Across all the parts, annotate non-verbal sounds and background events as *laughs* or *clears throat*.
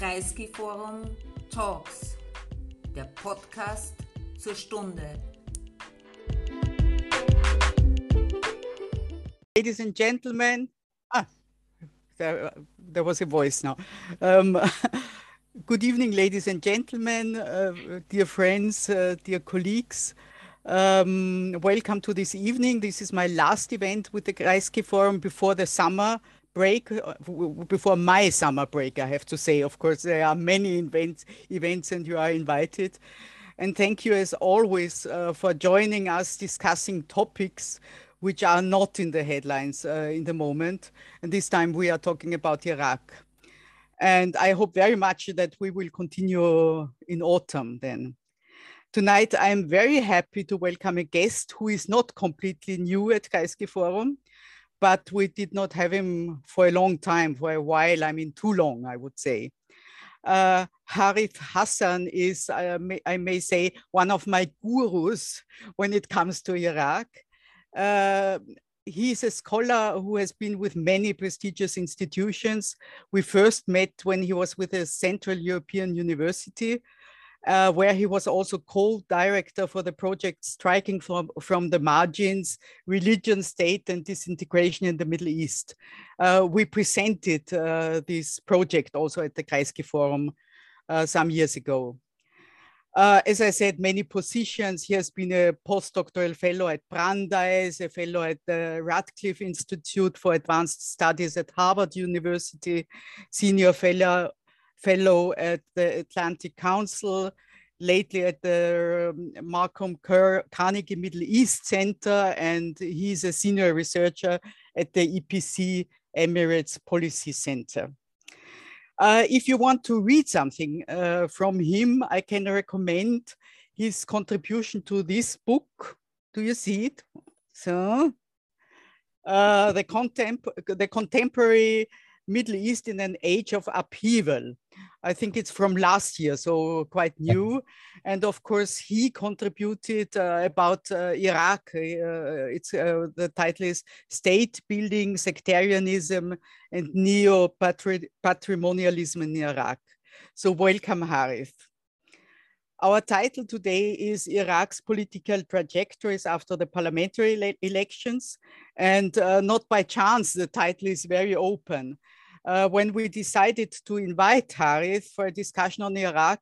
Kreisky Forum Talks, der Podcast zur Stunde. Ladies and gentlemen, ah, there, there was a voice now. Um, *laughs* good evening, ladies and gentlemen, uh, dear friends, uh, dear colleagues. Um, welcome to this evening. This is my last event with the Kreisky Forum before the summer break, uh, before my summer break, I have to say. Of course, there are many events, events and you are invited. And thank you, as always, uh, for joining us discussing topics which are not in the headlines uh, in the moment. And this time we are talking about Iraq. And I hope very much that we will continue in autumn then. Tonight, I'm very happy to welcome a guest who is not completely new at Kreisky Forum, but we did not have him for a long time, for a while, I mean, too long, I would say. Uh, Harith Hassan is, uh, may, I may say, one of my gurus when it comes to Iraq. Uh, he's a scholar who has been with many prestigious institutions. We first met when he was with a Central European University, uh, where he was also co-director for the project Striking from, from the Margins, Religion, State and Disintegration in the Middle East. Uh, we presented uh, this project also at the Kreisky Forum uh, some years ago. Uh, as I said, many positions. He has been a postdoctoral fellow at Brandeis, a fellow at the Radcliffe Institute for Advanced Studies at Harvard University, senior fellow fellow at the Atlantic Council, lately at the um, Malcolm Kerr Carnegie Middle East Center, and he's a senior researcher at the EPC Emirates Policy Center. Uh, if you want to read something uh, from him, I can recommend his contribution to this book. Do you see it? So, uh, the, contem the contemporary Middle East in an age of upheaval. I think it's from last year, so quite new. And of course, he contributed uh, about uh, Iraq. Uh, it's uh, the title is State Building, Sectarianism, and Neo Patrimonialism in Iraq. So welcome, Harith. Our title today is Iraq's political trajectories after the parliamentary elections. And uh, not by chance, the title is very open uh, when we decided to invite Harith for a discussion on Iraq,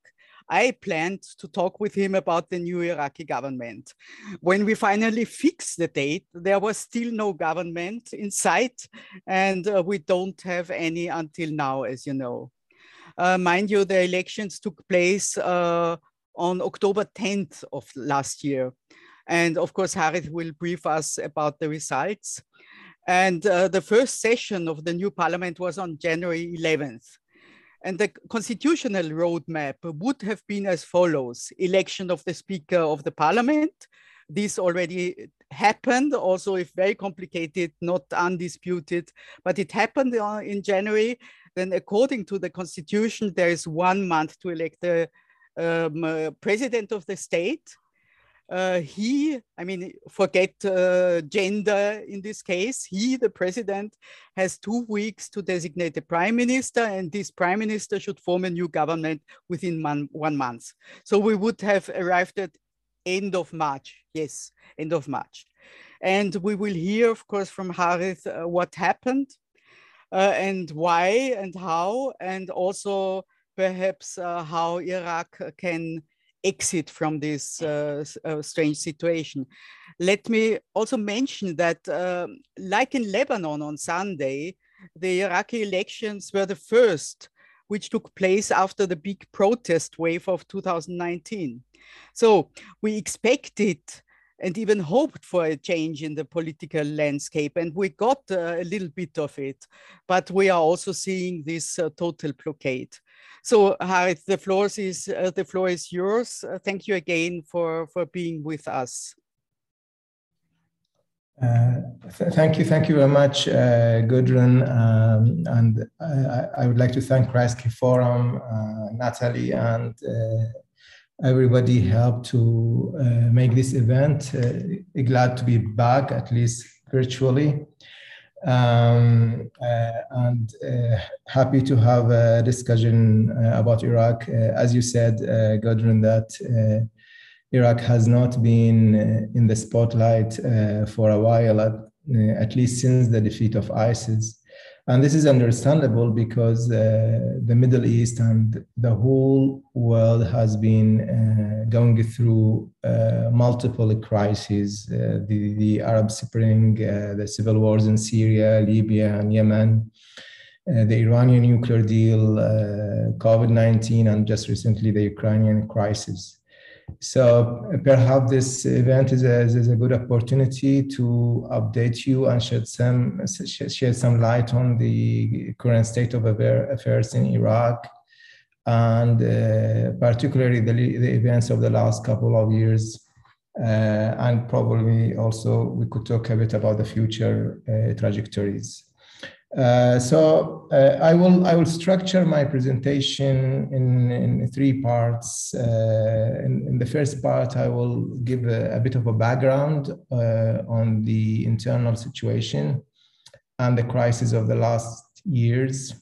I planned to talk with him about the new Iraqi government. When we finally fixed the date, there was still no government in sight, and uh, we don't have any until now, as you know. Uh, mind you, the elections took place uh, on October 10th of last year. And of course, Harith will brief us about the results. And uh, the first session of the new parliament was on January 11th. And the constitutional roadmap would have been as follows election of the Speaker of the Parliament. This already happened, also, if very complicated, not undisputed, but it happened in January. Then, according to the Constitution, there is one month to elect the um, uh, President of the State uh, he, I mean, forget uh, gender in this case, he, the president, has two weeks to designate a prime minister, and this prime minister should form a new government within one, one month. So we would have arrived at end of March, yes, end of March. And we will hear, of course, from Harith uh, what happened uh, and why and how, and also perhaps uh, how Iraq can exit from this uh, uh, strange situation. Let me also mention that, uh, like in Lebanon on Sunday, the Iraqi elections were the first which took place after the big protest wave of 2019. So we expected and even hoped for a change in the political landscape, and we got uh, a little bit of it. But we are also seeing this uh, total blockade. So, Harith, the floor is uh, the floor is yours. Uh, thank you again for for being with us. Uh, th thank you, thank you very much, Gudrun, um, and I, I, would like to thank Kreisky Forum, Natalie, and everybody helped to make this event. glad to be back, at least virtually. Um, uh, and uh, happy to have a discussion uh, about Iraq. as you said, Gudrun, that Iraq has not been in the spotlight for a while, at, at least since the defeat of ISIS. And this is understandable because uh, the Middle East and the whole world has been uh, going through uh, multiple crises uh, the, the, Arab Spring, uh, the civil wars in Syria, Libya, and Yemen, uh, the Iranian nuclear deal, COVID 19, and just recently the Ukrainian crisis. So perhaps this event is a, is a good opportunity to update you and shed some shed some light on the current state of affairs in Iraq, and uh, particularly the, the events of the last couple of years. Uh, and probably also we could talk a bit about the future uh, trajectories. Uh, so uh, I will I will structure my presentation in, in three parts. Uh, in, in, the first part, I will give a, a bit of a background uh, on the internal situation and the crisis of the last years.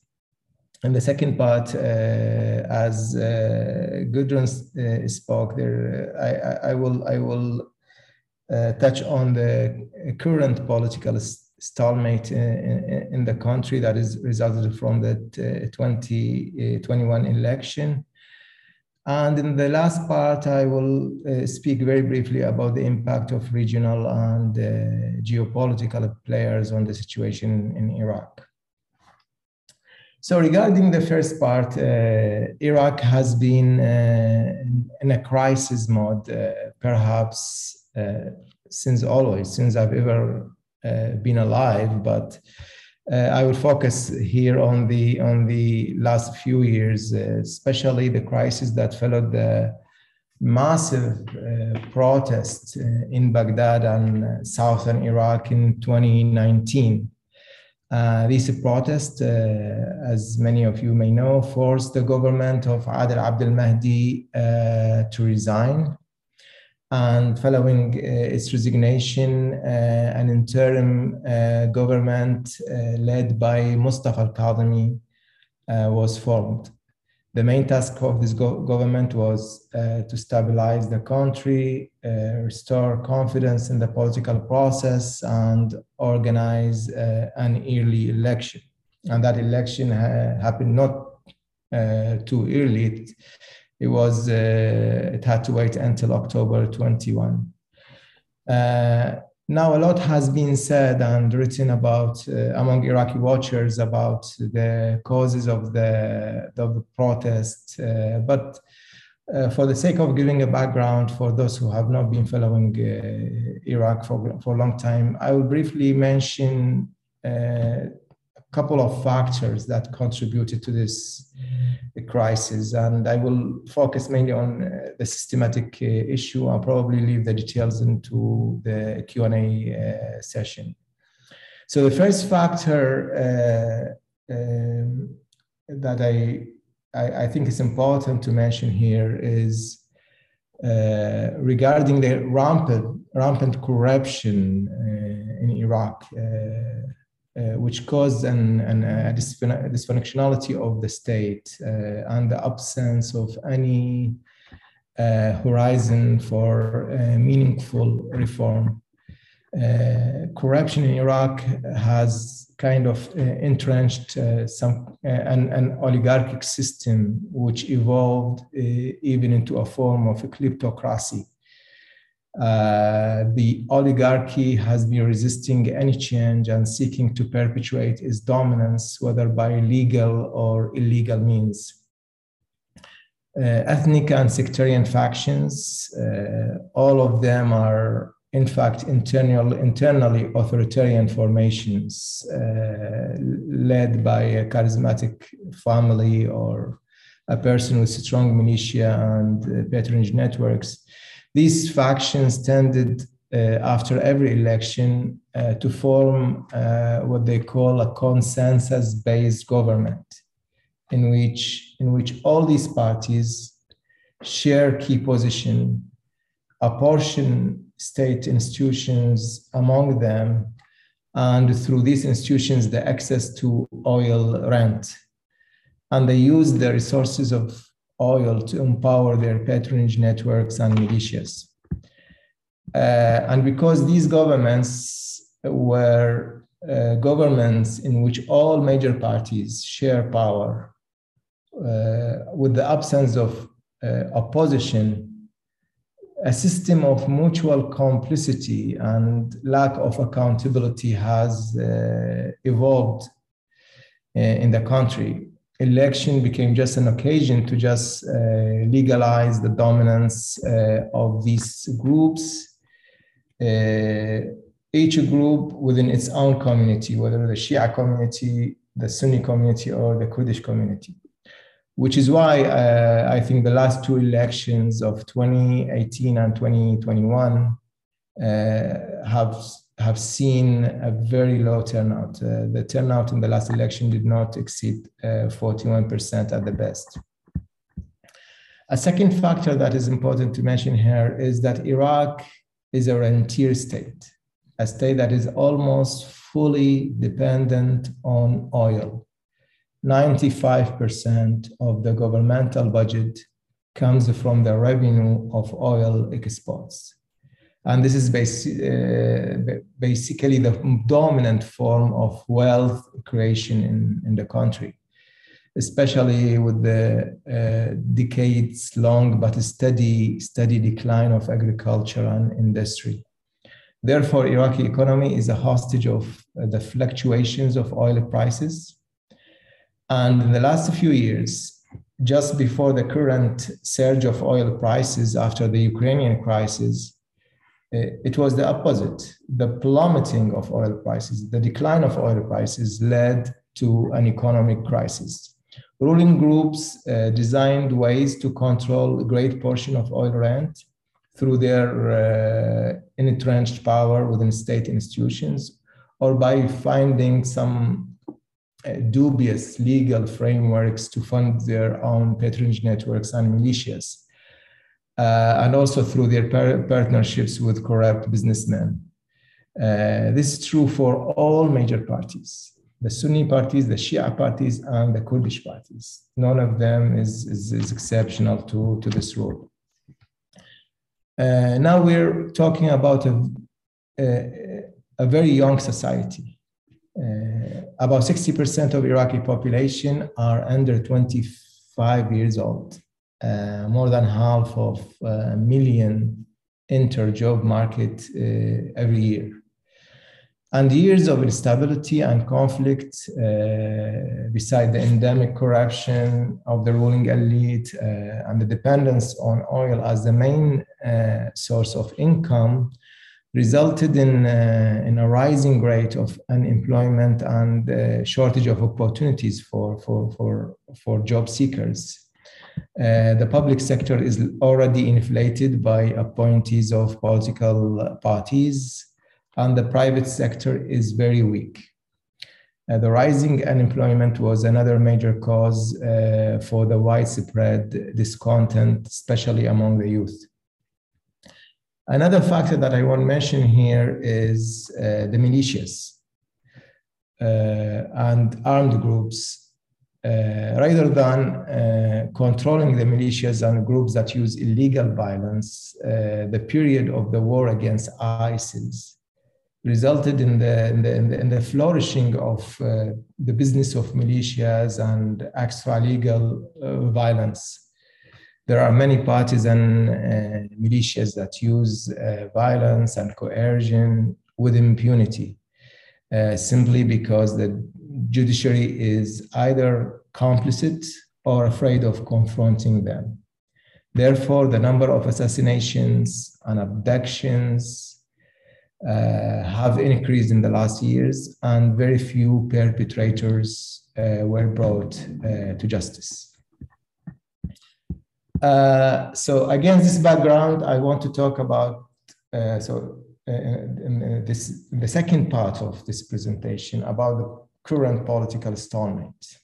In the second part, uh, as Gudrun spoke there, I, I, will I will touch on the current political stalemate in, in, the country that is resulted from the 2021 election. And in the last part, I will uh, speak very briefly about the impact of regional and uh, geopolitical players on the situation in Iraq. So regarding the first part, uh, Iraq has been uh, in a crisis mode, uh, perhaps uh, since always, since I've ever uh, been alive, but uh, I would focus here on the on the last few years, uh, especially the crisis that followed the massive uh, protests uh, in Baghdad and southern Iraq in 2019. Uh, these protests, as many of you may know, forced the government of Adel Abdel Mahdi to resign and following uh, its resignation, uh, an interim uh, government uh, led by Mustafa al-Kadhimi uh, was formed. The main task of this go government was uh, to stabilize the country, restore confidence in the political process, and organize an early election. And that election ha happened not too early. It, it was uh, it had to wait until October 21. Uh, now a lot has been said and written about uh, among Iraqi watchers about the causes of the of the protest, uh, but uh, for the sake of giving a background for those who have not been following uh, Iraq for, for a long time, I will briefly mention couple of factors that contributed to this crisis, and I will focus mainly on uh, the systematic uh, issue. I'll probably leave the details into the Q and A uh, session. So the first factor uh, um, that I, I, I think is important to mention here is uh, regarding the rampant rampant corruption uh, in Iraq. Uh, which caused an, an, a dysfunctionality of the state uh, and the absence of any uh, horizon for meaningful reform. corruption in Iraq has kind of entrenched some an, an, oligarchic system which evolved even into a form of a kleptocracy uh, the oligarchy has been resisting any change and seeking to perpetuate its dominance, whether by legal or illegal means. Uh, ethnic and sectarian factions, uh, all of them are in fact internal, internally authoritarian formations uh, led by a charismatic family or a person with strong militia and uh, patronage networks these factions tended uh, after every election uh, to form uh, what they call a consensus-based government, in which in which all these parties share key position, apportion state institutions among them, and through these institutions, the access to oil rent. And they use the resources of oil to empower their patronage networks and militias. Uh, and because these governments were uh, governments in which all major parties share power, uh, with the absence of uh, opposition, a system of mutual complicity and lack of accountability has uh, evolved uh, in the country. Election became just an occasion to just uh, legalize the dominance uh, of these groups. Uh, each group within its own community, whether the Shia community, the Sunni community, or the Kurdish community which is why uh, I think the last two elections of 2018 and 2021 uh, have have seen a very low turnout. Uh, the turnout in the last election did not exceed 41% uh, at the best. A second factor that is important to mention here is that Iraq is a rentier state, a state that is almost fully dependent on oil. 95% of the governmental budget comes from the revenue of oil exports. And this is uh, basically the dominant form of wealth creation in, in the country, especially with the uh, decades long but steady, steady decline of agriculture and industry. Therefore, Iraqi economy is a hostage of uh, the fluctuations of oil prices and in the last few years, just before the current surge of oil prices after the Ukrainian crisis, it was the opposite. The plummeting of oil prices, the decline of oil prices led to an economic crisis. Ruling groups uh, designed ways to control a great portion of oil rent through their uh, entrenched power within state institutions or by finding some uh, dubious legal frameworks to fund their own patronage networks and militias, uh, and also through their par- partnerships with corrupt businessmen. Uh, this is true for all major parties the Sunni parties, the Shia parties, and the Kurdish parties. None of them is, is, is exceptional to, to this rule. Uh, now we're talking about a, a, a very young society uh, about 60% of Iraqi population are under 25 years old. Uh, more than half of a million enter job market uh, every year. And years of instability and conflict, uh, beside the endemic corruption of the ruling elite uh, and the dependence on oil as the main uh, source of income, resulted in, uh, in a rising rate of unemployment and uh, shortage of opportunities for, for, for, for job seekers. Uh, the public sector is already inflated by appointees of political parties, and the private sector is very weak. Uh, the rising unemployment was another major cause uh, for the widespread discontent, especially among the youth. Another factor that I want to mention here is uh, the militias uh, and armed groups. Uh, rather than uh, controlling the militias and groups that use illegal violence, uh, the period of the war against ISIS resulted in the, in the, in the, in the flourishing of the business of militias and extra legal violence. There are many parties and uh, militias that use uh, violence and coercion with impunity, uh, simply because the judiciary is either complicit or afraid of confronting them. Therefore, the number of assassinations and abductions uh, have increased in the last years, and very few perpetrators uh, were brought uh, to justice. Uh, so against this background, I want to talk about uh, so uh, in this in the second part of this presentation about the current political stalemate.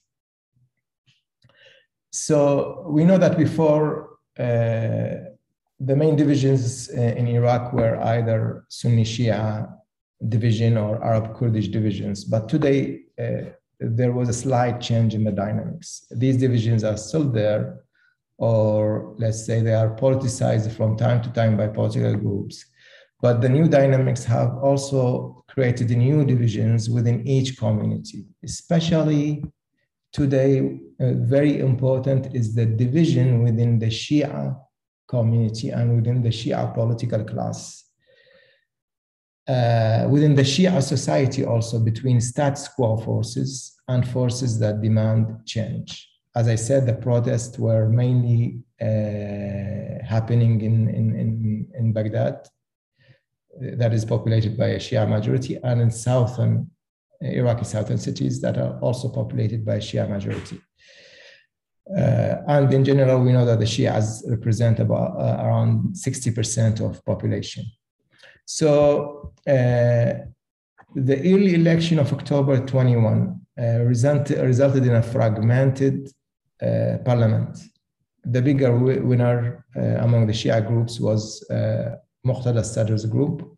So we know that before uh, the main divisions uh, in Iraq were either Sunni Shia, division or Arab Kurdish divisions. But today, uh, there was a slight change in the dynamics. These divisions are still there, or let's say they are politicized from time to time by political groups. But the new dynamics have also created new divisions within each community, especially today, uh, very important is the division within the Shia community and within the Shia political class. Uh, within the Shia society, also between status quo forces and forces that demand change. As I said, the protests were mainly uh, happening in, in, in, in Baghdad, that is populated by a Shia majority, and in southern Iraqi southern cities that are also populated by Shia majority. Uh, and in general, we know that the Shias represent about uh, around 60% of population. So uh, the early election of October 21 uh, result, resulted in a fragmented uh, parliament. The bigger winner uh, among the Shia groups was Muqtada Sadr's group,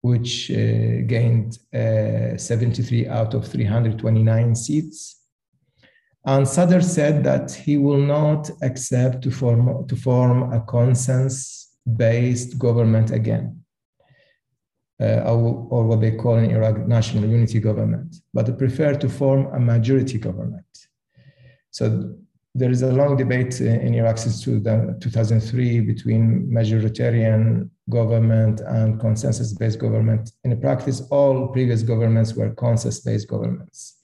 which uh, gained uh, 73 out of 329 seats. And Sadr said that he will not accept to form, to form a consensus based government again, uh, or, or, what they call in Iraq national unity government, but prefer to form a majority government. So there is a long debate in Iraq since 2003 between majoritarian government and consensus-based government. In practice, all previous governments were consensus-based governments.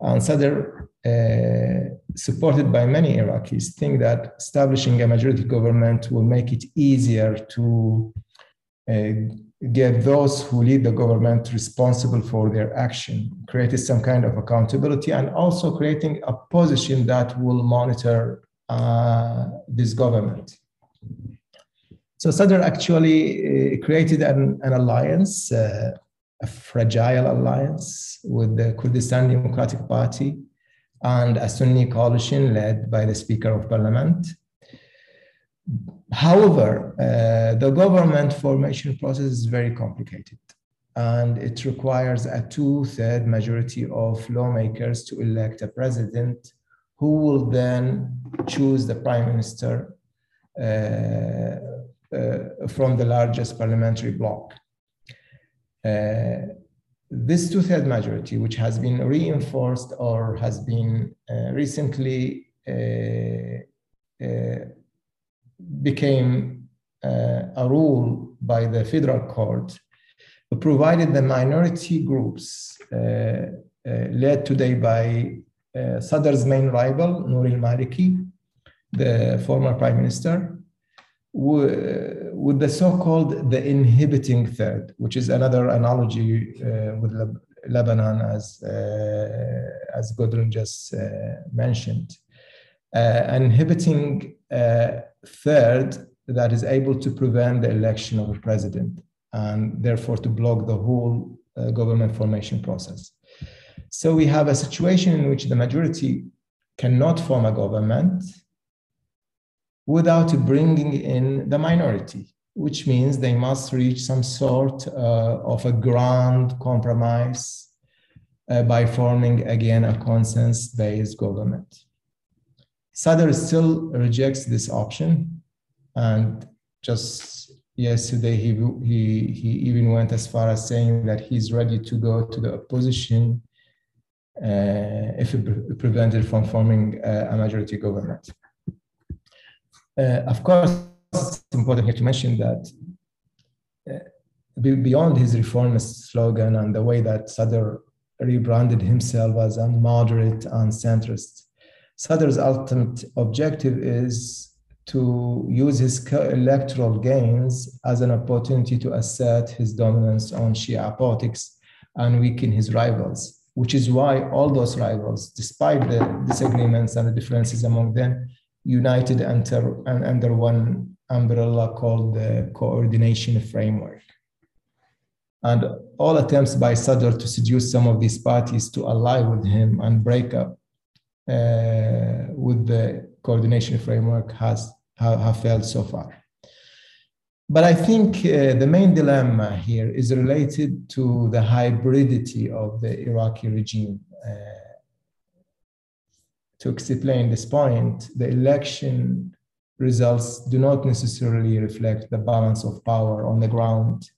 And Sadr, uh, supported by many Iraqis, think that establishing a majority government will make it easier to uh, get those who lead the government responsible for their action, created some kind of accountability, and also creating a position that will monitor uh, this government. So Sadr actually uh, created an, an alliance, uh, a fragile alliance with the Kurdistan Democratic Party and a Sunni coalition led by the Speaker of Parliament However, uh, the government formation process is very complicated and it requires a two-third majority of lawmakers to elect a president who will then choose the prime minister uh, uh, from the largest parliamentary bloc. Uh, this two-third majority, which has been reinforced or has been uh, recently uh, became uh, a rule by the federal court, provided the minority groups uh, uh, led today by uh, Sadr's main rival, Nouri al-Maliki, the former prime minister, with the so-called the inhibiting third, which is another analogy uh, with Lebanon, as uh, as Gudrun just mentioned. inhibiting third, that is able to prevent the election of a president and therefore to block the whole uh, government formation process. So we have a situation in which the majority cannot form a government without bringing in the minority, which means they must reach some sort uh, of a grand compromise uh, by forming again a consensus based government. Sadr still rejects this option. And just yesterday, he, he, he even went as far as saying that he's ready to go to the opposition uh, if it prevented from forming a majority government. Uh, of course, it's important here to mention that uh, beyond his reformist slogan and the way that Sadr rebranded himself as a moderate and centrist, Sadr's ultimate objective is to use his electoral gains as an opportunity to assert his dominance on Shia politics and weaken his rivals, which is why all those rivals, despite the disagreements and the differences among them, united under, under one umbrella called the coordination framework. And all attempts by Sadr to seduce some of these parties to ally with him and break up with the coordination framework has have, have failed so far. But I think uh, the main dilemma here is related to the hybridity of the Iraqi regime. Uh, to explain this point, the election results do not necessarily reflect the balance of power on the ground.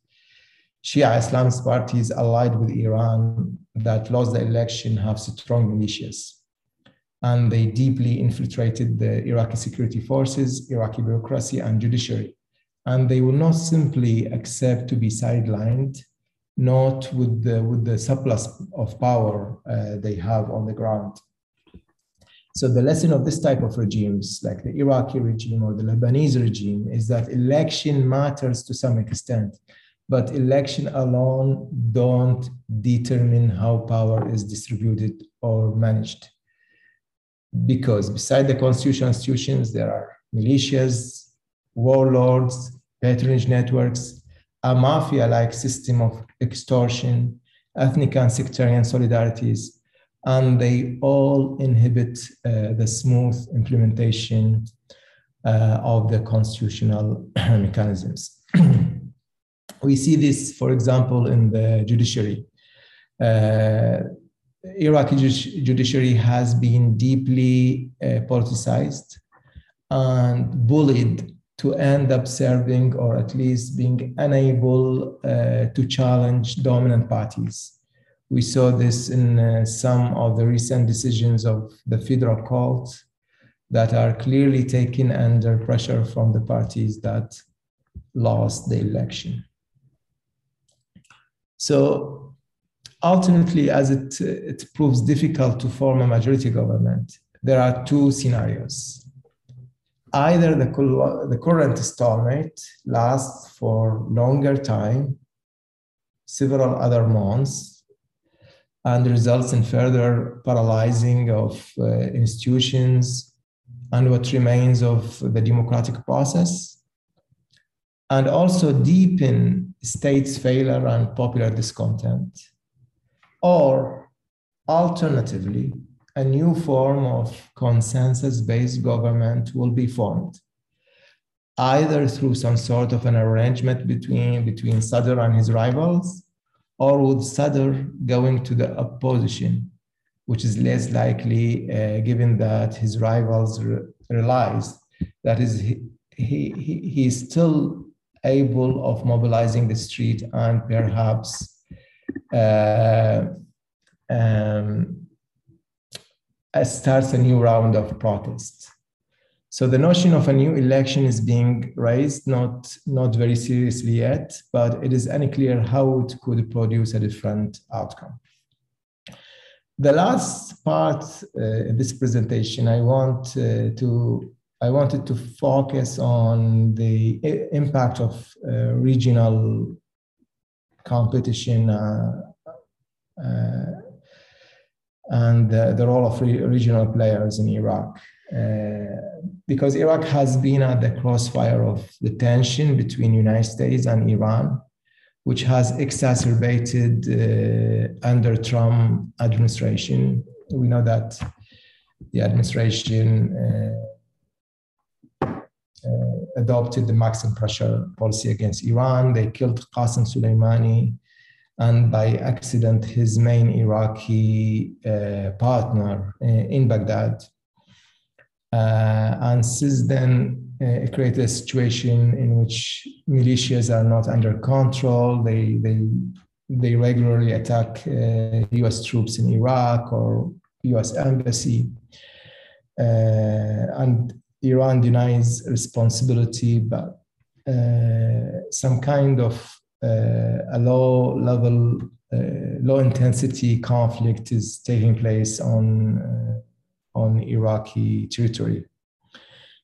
Shia Islamist parties allied with Iran that lost the election have strong militias and they deeply infiltrated the Iraqi security forces, Iraqi bureaucracy, and judiciary and they will not simply accept to be sidelined, not with the, with the surplus of power uh, they have on the ground. So the lesson of this type of regimes, like the Iraqi regime or the Lebanese regime, is that election matters to some extent, but election alone don't determine how power is distributed or managed. Because beside the constitutional institutions, there are militias, warlords, patronage networks, a mafia like system of extortion, ethnic and sectarian solidarities, and they all inhibit uh, the smooth implementation uh, of the constitutional *clears throat* mechanisms. *clears throat* we see this, for example, in the judiciary. Uh, Iraqi judiciary has been deeply uh, politicized and bullied to end up serving or at least being unable uh, to challenge dominant parties. We saw this in uh, some of the recent decisions of the federal court that are clearly taken under pressure from the parties that lost the election. So ultimately, as it, it proves difficult to form a majority government, there are two scenarios either the, the current stalemate lasts for longer time, several other months, and results in further paralyzing of uh, institutions and what remains of the democratic process, and also deepen states' failure and popular discontent. Or alternatively, a new form of consensus based government will be formed, either through some sort of an arrangement between, between Sadr and his rivals, or with Sadr going to the opposition, which is less likely uh, given that his rivals re- realize that is he, he, he is still able of mobilizing the street and perhaps um, starts a new round of protests. So the notion of a new election is being raised, not, not very seriously yet, but it is unclear how it could produce a different outcome. The last part uh, in this presentation, I want uh, to I wanted to focus on the impact of uh, regional competition uh, uh, and the role of re- regional players in Iraq. Uh, because Iraq has been at the crossfire of the tension between United States and Iran, which has exacerbated uh, under Trump administration. We know that the administration uh, uh adopted the maximum pressure policy against Iran. They killed Qasem Soleimani and by accident his main Iraqi uh, partner uh, in Baghdad. Uh, and since then, uh, it created a situation in which militias are not under control. They, they, they regularly attack US uh, troops in Iraq or US embassy. Uh, and Iran denies responsibility, but some kind of uh, a low level, uh, low intensity conflict is taking place on, uh, on Iraqi territory.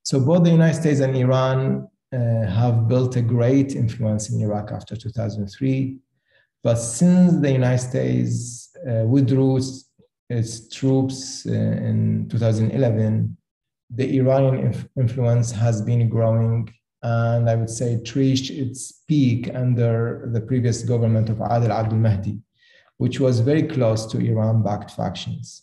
So both the United States and Iran have built a great influence in Iraq after 2003. But since the United States withdrew its troops in 2011, the Iranian influence has been growing and I would say it reached its peak under the previous government of Adel Abdul Mahdi, which was very close to Iran backed factions.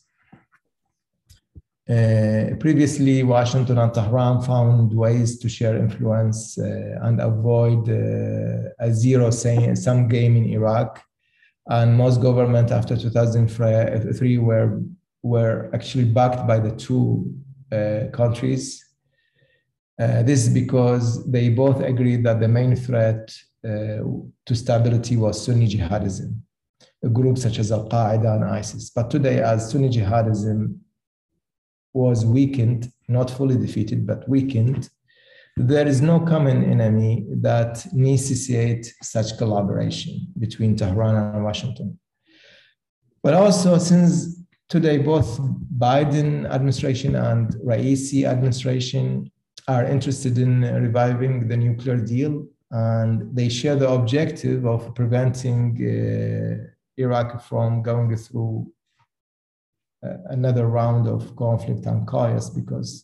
Uh, previously, Washington and Tehran found ways to share influence uh, and avoid uh, a zero sum game in Iraq. And most governments after 2003 were, were actually backed by the two uh, countries. Uh, this is because they both agreed that the main threat uh, to stability was Sunni jihadism, a group such as Al Qaeda and ISIS. But today, as Sunni jihadism was weakened, not fully defeated, but weakened, there is no common enemy that necessitates such collaboration between Tehran and Washington. But also, since today both Biden administration and Raisi administration are interested in reviving the nuclear deal, and they share the objective of preventing uh, Iraq from going through another round of conflict and chaos because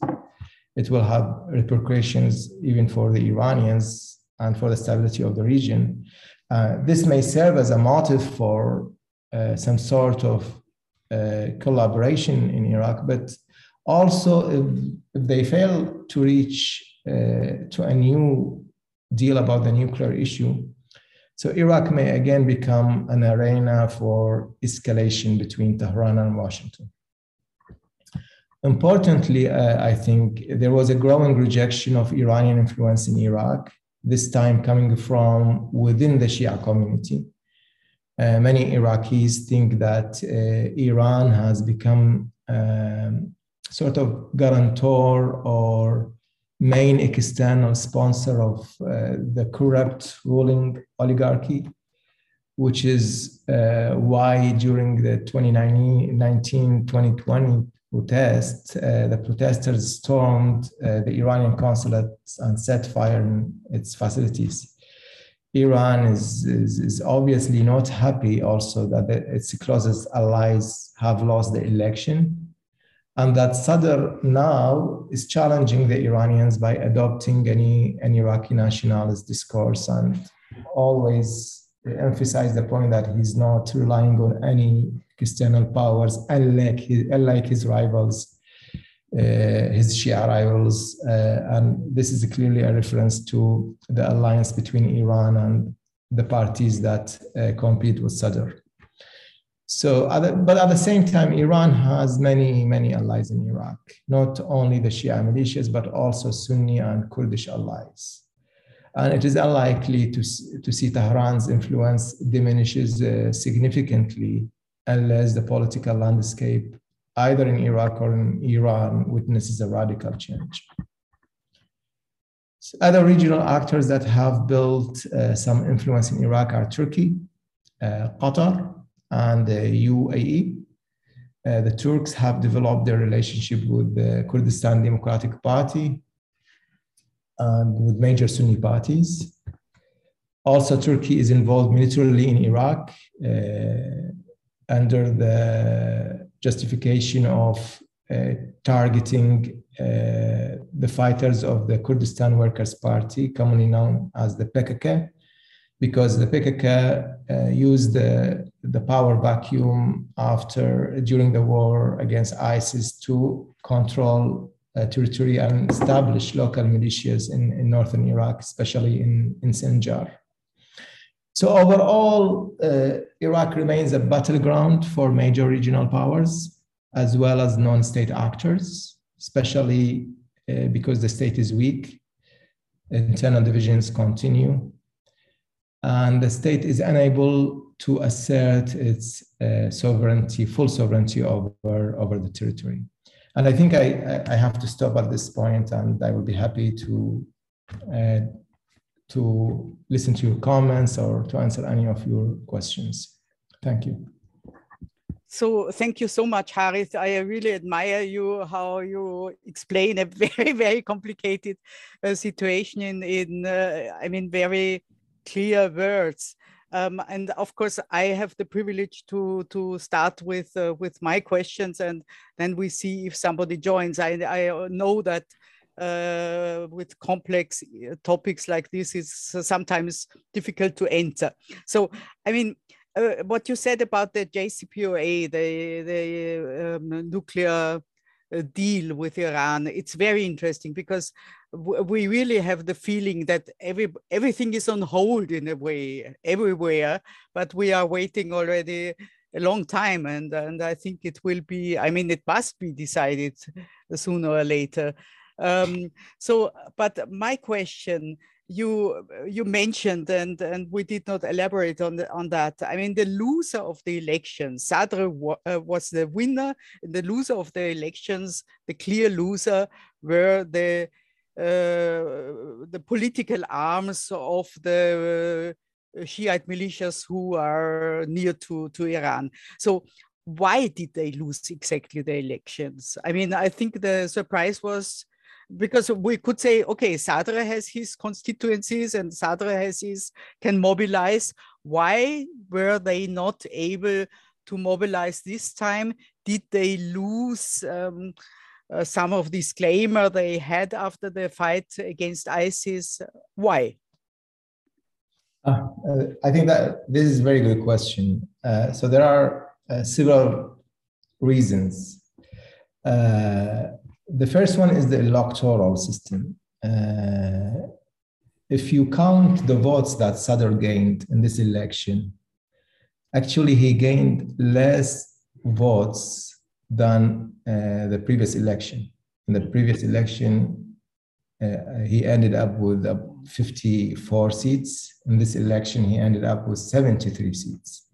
it will have repercussions even for the Iranians and for the stability of the region. Uh, this may serve as a motive for uh, some sort of uh, collaboration in Iraq, but also if, if they fail to reach uh, to a new deal about the nuclear issue, so Iraq may again become an arena for escalation between Tehran and Washington. Importantly, uh, I think there was a growing rejection of Iranian influence in Iraq, this time coming from within the Shia community. Uh, many Iraqis think that uh, Iran has become um, sort of guarantor or main external sponsor of uh, the corrupt ruling oligarchy, which is uh, why during the 2019 2020 protest, uh, the protesters stormed uh, the Iranian consulate and set fire in its facilities. Iran is, is, is obviously not happy also that its closest allies have lost the election and that Sadr now is challenging the Iranians by adopting any an Iraqi nationalist discourse and always emphasize the point that he's not relying on any external powers, unlike his, unlike his rivals, his Shia rivals. Uh, and this is clearly a reference to the alliance between Iran and the parties that uh, compete with Sadr. So, but at the same time, Iran has many, many allies in Iraq, not only the Shia militias, but also Sunni and Kurdish allies. And it is unlikely to, to see Tehran's influence diminishes uh, significantly unless the political landscape, either in Iraq or in Iran, witnesses a radical change. So other regional actors that have built uh, some influence in Iraq are Turkey, uh, Qatar, and the UAE. Uh, the Turks have developed their relationship with the Kurdistan Democratic Party and with major Sunni parties. Also, Turkey is involved militarily in Iraq uh, under the justification of uh, targeting uh, the fighters of the Kurdistan Workers' Party, commonly known as the PKK, because the PKK uh, used the, the power vacuum after during the war against ISIS to control uh, territory and establish local militias in, in northern Iraq, especially in, in Sinjar. So overall, uh, Iraq remains a battleground for major regional powers as well as non-state actors, especially uh, because the state is weak. Internal divisions continue and the state is unable to assert its uh, sovereignty, full sovereignty over, over the territory. And I think I, I have to stop at this point, and I will be happy to uh, to listen to your comments or to answer any of your questions. Thank you. So thank you so much, Harith. I really admire you how you explain a *laughs* very very complicated uh, situation in in uh, I mean very clear words. Um, and of course, I have the privilege to to start with uh, with my questions, and then we see if somebody joins. I I know that uh, with complex uh, topics like this is sometimes difficult to enter. So, I mean, uh, what you said about the JCPOA, the the um, nuclear uh, deal with Iran. It's very interesting because we really have the feeling that every everything is on hold in a way everywhere, but we are waiting already a long time, and and I think it will be. I mean, it must be decided sooner or later. Um, so, but my question you you mentioned and and we did not elaborate on the, on that i mean the loser of the elections sadr uh, was the winner the loser of the elections the clear loser were the uh, the political arms of the uh, Shiite militias who are near to, to Iran. So why did they lose exactly the elections? I mean, I think the surprise was because we could say, okay, Sadr has his constituencies and Sadr has his can mobilize. Why were they not able to mobilize this time? Did they lose um, uh, some of this claimer they had after the fight against ISIS? Why? Uh, uh, I think that this is a very good question. Uh, so there are uh, several reasons. Uh, the first one is the electoral system. Uh, if you count the votes that Sadr gained in this election, actually he gained less votes than uh, the previous election. In the previous election, uh, he ended up with uh, 54 seats. In this election, he ended up with 73 seats.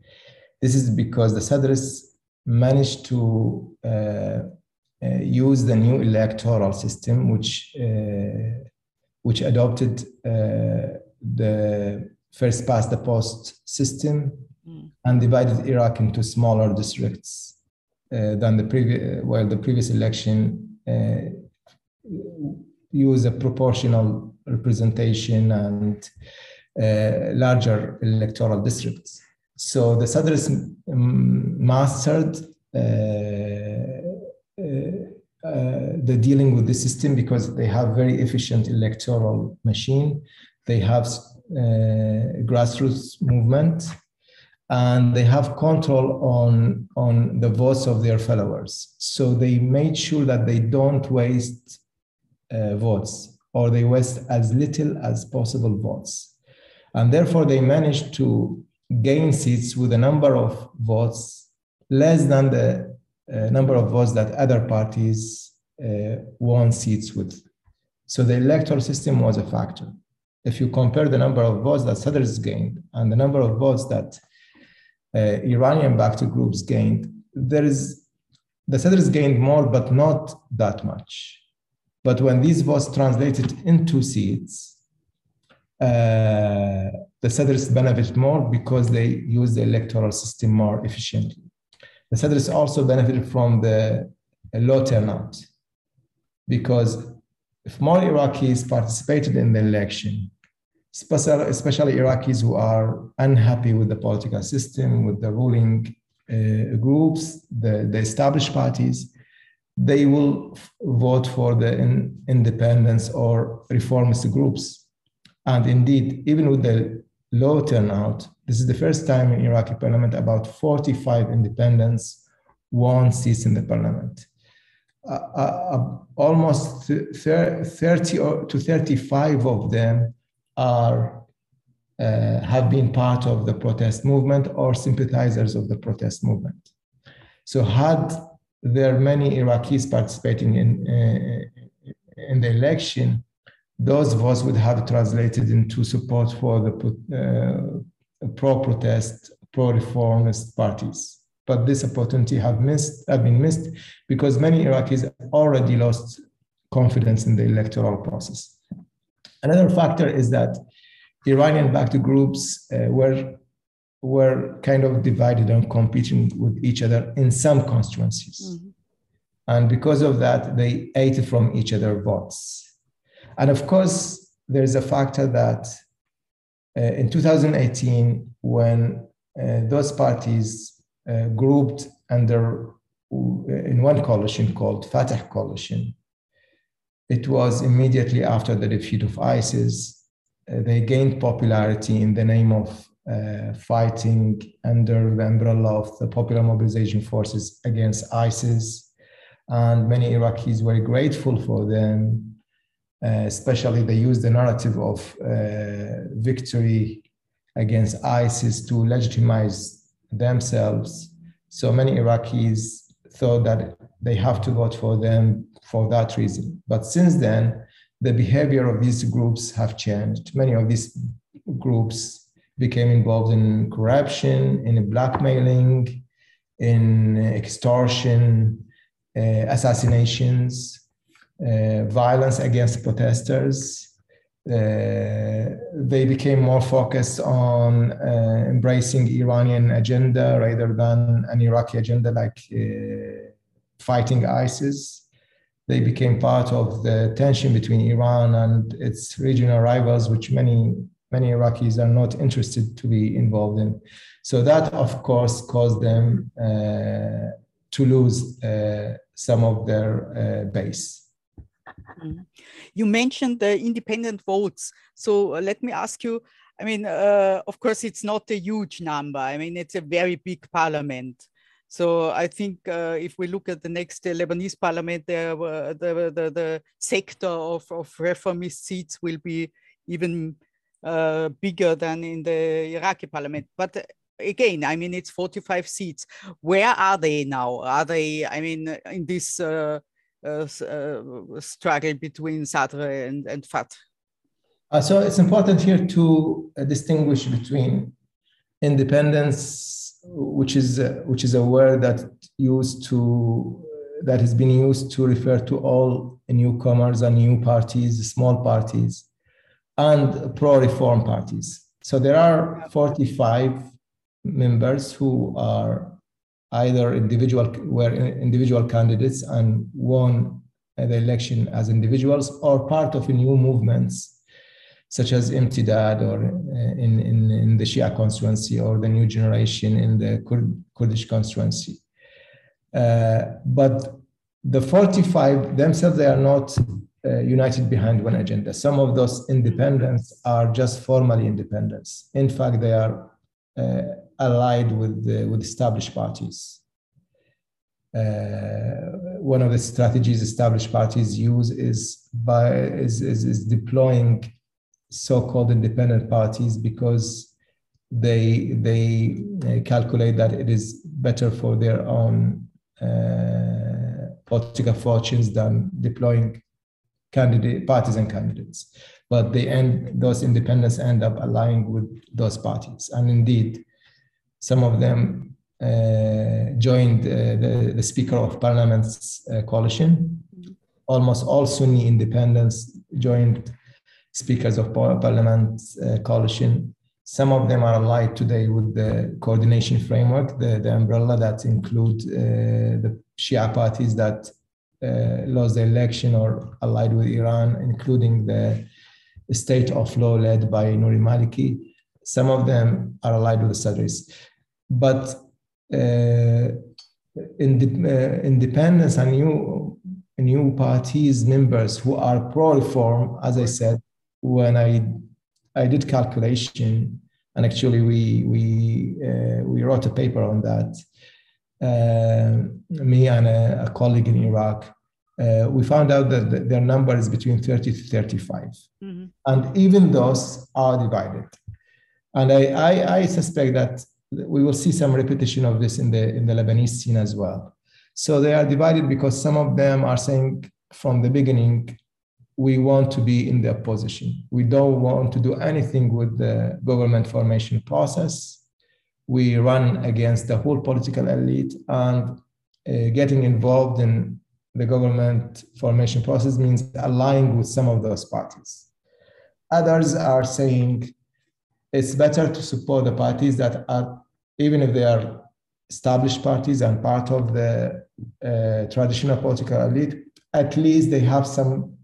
This is because the Sadrists managed to uh, use the new electoral system, which uh, which adopted uh, the first past the post system mm. and divided Iraq into smaller districts than the previous. Well, the previous election used a proportional representation and uh, larger electoral districts. So the Sadrists mastered uh, uh, uh, the dealing with the system because they have very efficient electoral machine. They have uh, grassroots movement and they have control on on the votes of their followers so they made sure that they don't waste uh, votes or they waste as little as possible votes and therefore they managed to gain seats with a number of votes less than the uh, number of votes that other parties uh, won seats with. So the electoral system was a factor. If you compare the number of votes that Sadrs gained and the number of votes that uh, Iranian-backed groups gained, there is the Sadrs gained more, but not that much. But when these votes translated into seats, uh, the Sadrs benefit more because they use the electoral system more efficiently. The Sadrs also benefited from the low turnout because if more Iraqis participated in the election, especially Iraqis who are unhappy with the political system, with the ruling uh, groups, the, the established parties, they will vote for the in, independence or reformist groups. And indeed, even with the low turnout, this is the first time in Iraqi parliament about 45 independents won seats in the parliament. Uh, uh, uh almost 30 to 35 of them are uh, have been part of the protest movement or sympathizers of the protest movement. So had there many Iraqis participating in, uh, in the election, those votes would have translated into support for the uh, pro-protest, pro-reformist parties. But this opportunity have missed, have been missed because many Iraqis already lost confidence in the electoral process. Another factor is that Iranian-backed groups uh, were were kind of divided and competing with each other in some constituencies. Mm-hmm. And because of that, they ate from each other votes. And of course, there's a factor that uh, in 2018, when uh, those parties uh, grouped under in one coalition called Fatah Coalition, it was immediately after the defeat of ISIS. Uh, they gained popularity in the name of uh, fighting under the umbrella of the Popular Mobilization Forces against ISIS. and many Iraqis were grateful for them. Uh, especially, they use the narrative of uh, victory against ISIS to legitimize themselves. So many Iraqis thought that they have to vote for them for that reason. But since then, the behavior of these groups have changed. Many of these groups became involved in corruption, in blackmailing, in extortion, uh, assassinations, violence against protesters. Uh, they became more focused on uh, embracing Iranian agenda rather than an Iraqi agenda like uh, fighting ISIS they became part of the tension between Iran and its regional rivals, which many many Iraqis are not interested to be involved in. So that, of course, caused them uh, to lose uh, some of their uh, base. Mm-hmm. You mentioned the independent votes. So uh, let me ask you. I mean, uh, of course, it's not a huge number. I mean, it's a very big parliament. So I think uh, if we look at the next Lebanese parliament, there, uh, the, the, the sector of, of reformist seats will be even uh, bigger than in the Iraqi parliament. But uh, again, I mean, it's 45 seats. Where are they now? Are they, I mean, in this Uh, uh, struggle between Sadr and, and Fatah? Uh, so it's important here to distinguish between independence which is uh, which is a word that used to that has been used to refer to all newcomers and new parties, small parties, and pro-reform parties. So there are 45 members who are either individual were individual candidates and won the election as individuals or part of new movements such as Imtidad or uh, in, in, in the Shia constituency or the new generation in the Kurd, Kurdish constituency. Uh, but the 45 themselves, they are not uh, united behind one agenda. Some of those independents are just formally independents. In fact, they are uh, allied with, the, with established parties. Uh, one of the strategies established parties use is by is, is, is deploying so-called independent parties because they they calculate that it is better for their own uh, political fortunes than deploying candidate parties and candidates. But they end those independents end up aligning with those parties, and indeed, some of them uh, joined uh, the, the Speaker of Parliament's uh, coalition. Almost all Sunni independents joined speakers of parliament uh, coalition. Some of them are allied today with the coordination framework, the, the umbrella that include the Shia parties that uh, lost the election or allied with Iran, including the state of law led by Nouri Maliki. Some of them are allied with the Sadris. But uh, in the, uh, independence and new, new parties members who are pro-reform, as I said, when I I did calculation, and actually we we uh, we wrote a paper on that. Uh, me and a, a, colleague in Iraq, uh, we found out that the, their number is between 30 to 35, mm-hmm. and even those are divided. And I, I, I suspect that we will see some repetition of this in the in the Lebanese scene as well. So they are divided because some of them are saying from the beginning we want to be in the opposition. We don't want to do anything with the government formation process. We run against the whole political elite, and uh, getting involved in the government formation process means aligning with some of those parties. Others are saying it's better to support the parties that are, even if they are established parties and part of the uh, traditional political elite, at least they have some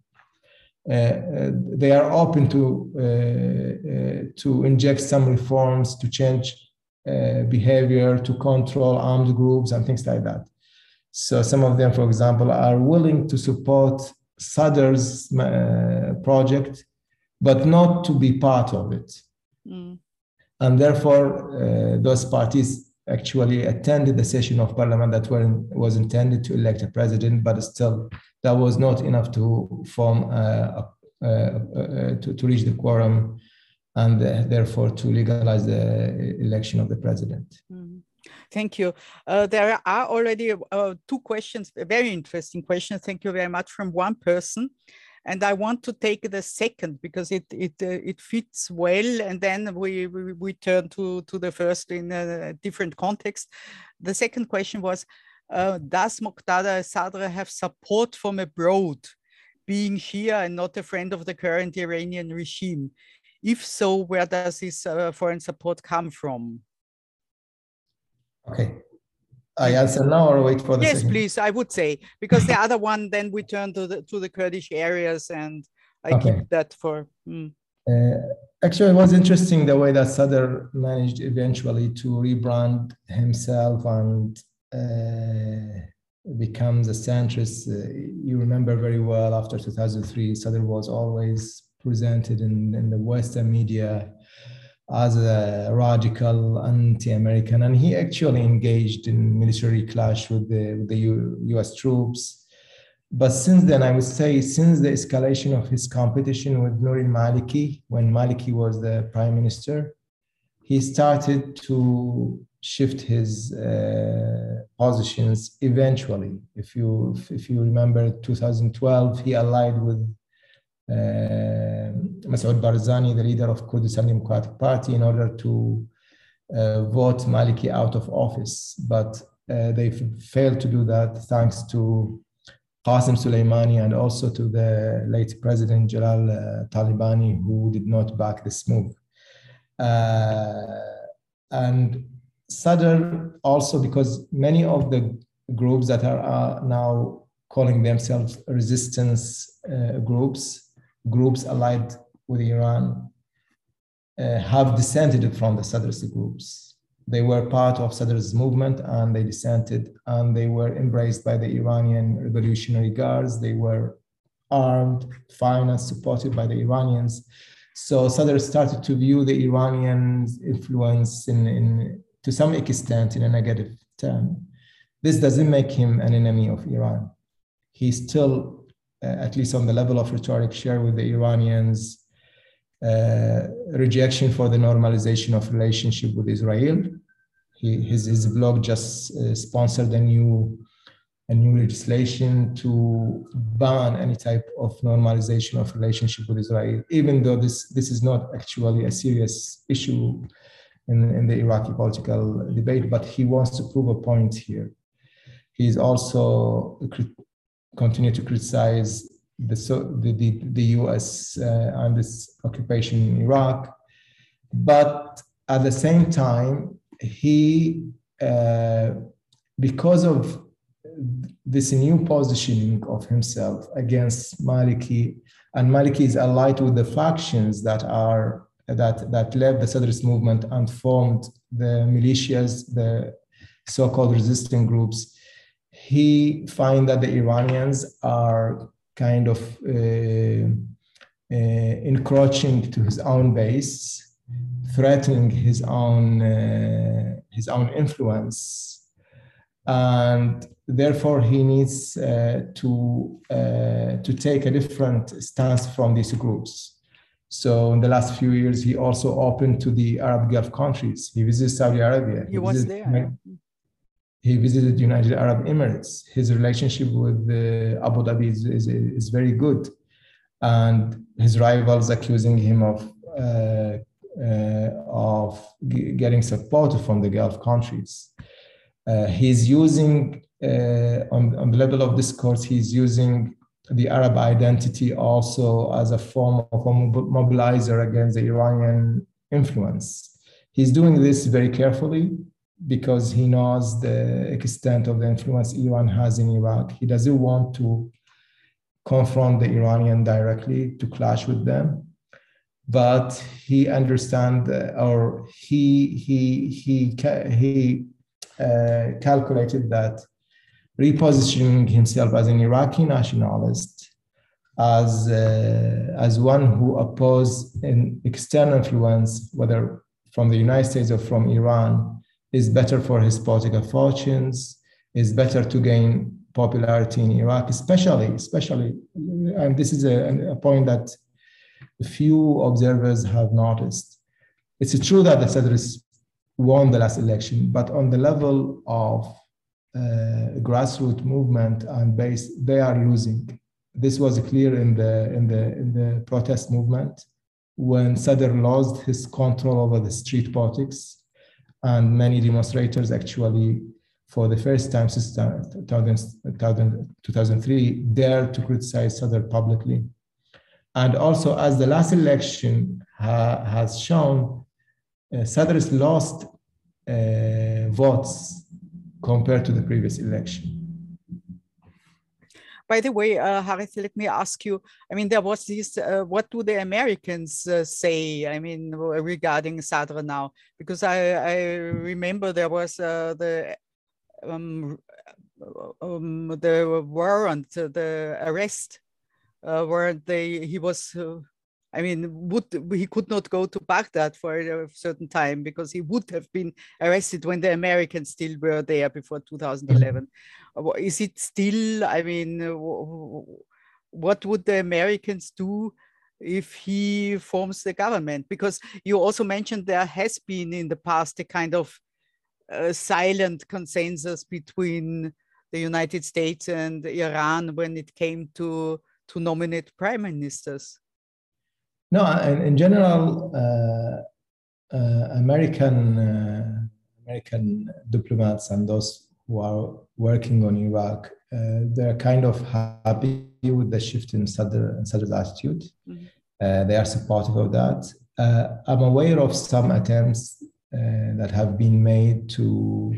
uh, uh, they are open to uh, to inject some reforms to change behavior, to control armed groups and things like that. So some of them, for example, are willing to support Sadr's project, but not to be part of it. Mm. And therefore, those parties actually attended the session of parliament that were, was intended to elect a president, but still that was not enough to form a, a, a, to, to reach the quorum and uh, therefore to legalize the election of the president. Mm. Thank you. Uh, there are already uh, two questions, very interesting questions. Thank you very much from one person. And I want to take the second because it it uh, it fits well, and then we, we, we turn to to the first in a different context. The second question was, uh, does Muqtada Sadr have support from abroad, being Shia and not a friend of the current Iranian regime? If so, where does this uh, foreign support come from? Okay. I answer now or wait for the yes, second? please. I would say because the other one, then we turn to the to the Kurdish areas, and I Okay. keep that for. mm. Uh, actually, it was interesting the way that Sadr managed eventually to rebrand himself and uh, becomes a centrist. Uh, you remember very well after 2003, Sadr was always presented in, in the Western media as a radical anti-American, and he actually engaged in military clash with the, with the U, U.S. troops. But since then, I would say, since the escalation of his competition with Nouri Maliki, when Maliki was the prime minister, he started to shift his uh, positions eventually. If you if you remember, 2012, he allied with Masoud Barzani, the leader of Kurdistan Democratic Party, in order to uh, vote Maliki out of office. But uh, they failed to do that thanks to Qasim Soleimani and also to the late President Jalal uh, Talabani, who did not back this move. Uh, and Sadr also because many of the groups that are now calling themselves resistance uh, groups, groups allied with Iran, uh, have dissented from the Sadrist groups. They were part of Sadr's movement and they dissented and they were embraced by the Iranian Revolutionary Guards. They were armed, financed, supported by the Iranians. So Sadr started to view the Iranian influence in, in to some extent in a negative term. This doesn't make him an enemy of Iran. He still, at least on the level of rhetoric, share with the Iranians uh, rejection for the normalization of relationship with Israel. He, his, his blog just uh, sponsored a new a new legislation to ban any type of normalization of relationship with Israel, even though this, this is not actually a serious issue in, in the Iraqi political debate, but he wants to prove a point here. He's also continue to criticize the, the, the, US uh, and its occupation in Iraq, but at the same time, he, uh, because of this new positioning of himself against Maliki, and Maliki is allied with the factions that are that that led the Sadrist movement and formed the militias, the so-called resisting groups. He find that the Iranians are kind of uh, uh, encroaching to his own base, threatening his own uh, his own influence, and therefore he needs uh, to uh, to take a different stance from these groups. So in the last few years, he also opened to the Arab Gulf countries. He visited Saudi Arabia. He was visited, there. He visited United Arab Emirates. His relationship with uh, Abu Dhabi is, is, is very good, and his rivals accusing him of uh, uh, of g- getting support from the Gulf countries. Uh, he's using uh, on, on the level of discourse, he's using the Arab identity also as a form of a mobilizer against the Iranian influence. He's doing this very carefully because he knows the extent of the influence Iran has in Iraq. He doesn't want to confront the Iranian directly to clash with them, but he understand uh, or he he he he uh, calculated that repositioning himself as an Iraqi nationalist, as uh, as one who opposed an external influence, whether from the United States or from Iran, is better for his political fortunes, is better to gain popularity in Iraq, especially, especially, and this is a, a point that few observers have noticed. It's true that the Sadrists won the last election, but on the level of uh, grassroots movement and base, they are losing. This was clear in the in the in the protest movement when Sadr lost his control over the street politics, and many demonstrators actually, for the first time since 2003, dared to criticize Sadr publicly. And also, as the last election ha has shown, uh, Sadr's lost uh, votes compared to the previous election. By the way, uh, Harith, let me ask you. I mean, there was this. Uh, what do the Americans uh, say? I mean, regarding Sadr now, because I, I remember there was uh, the um, um, the warrant, the arrest uh, warrant. They he was uh, I mean, would he could not go to Baghdad for a certain time because he would have been arrested when the Americans still were there before 2011. Is it still? I mean, what would the Americans do if he forms the government? Because you also mentioned there has been in the past a kind of uh, silent consensus between the United States and Iran when it came to to nominate prime ministers. No, in, general, uh, uh, American uh, American diplomats and those who are working on Iraq, uh, they're kind of happy with the shift in Sadr Sadr's attitude. Mm-hmm. Uh, they are supportive of that. Uh, I'm aware of some attempts that have been made to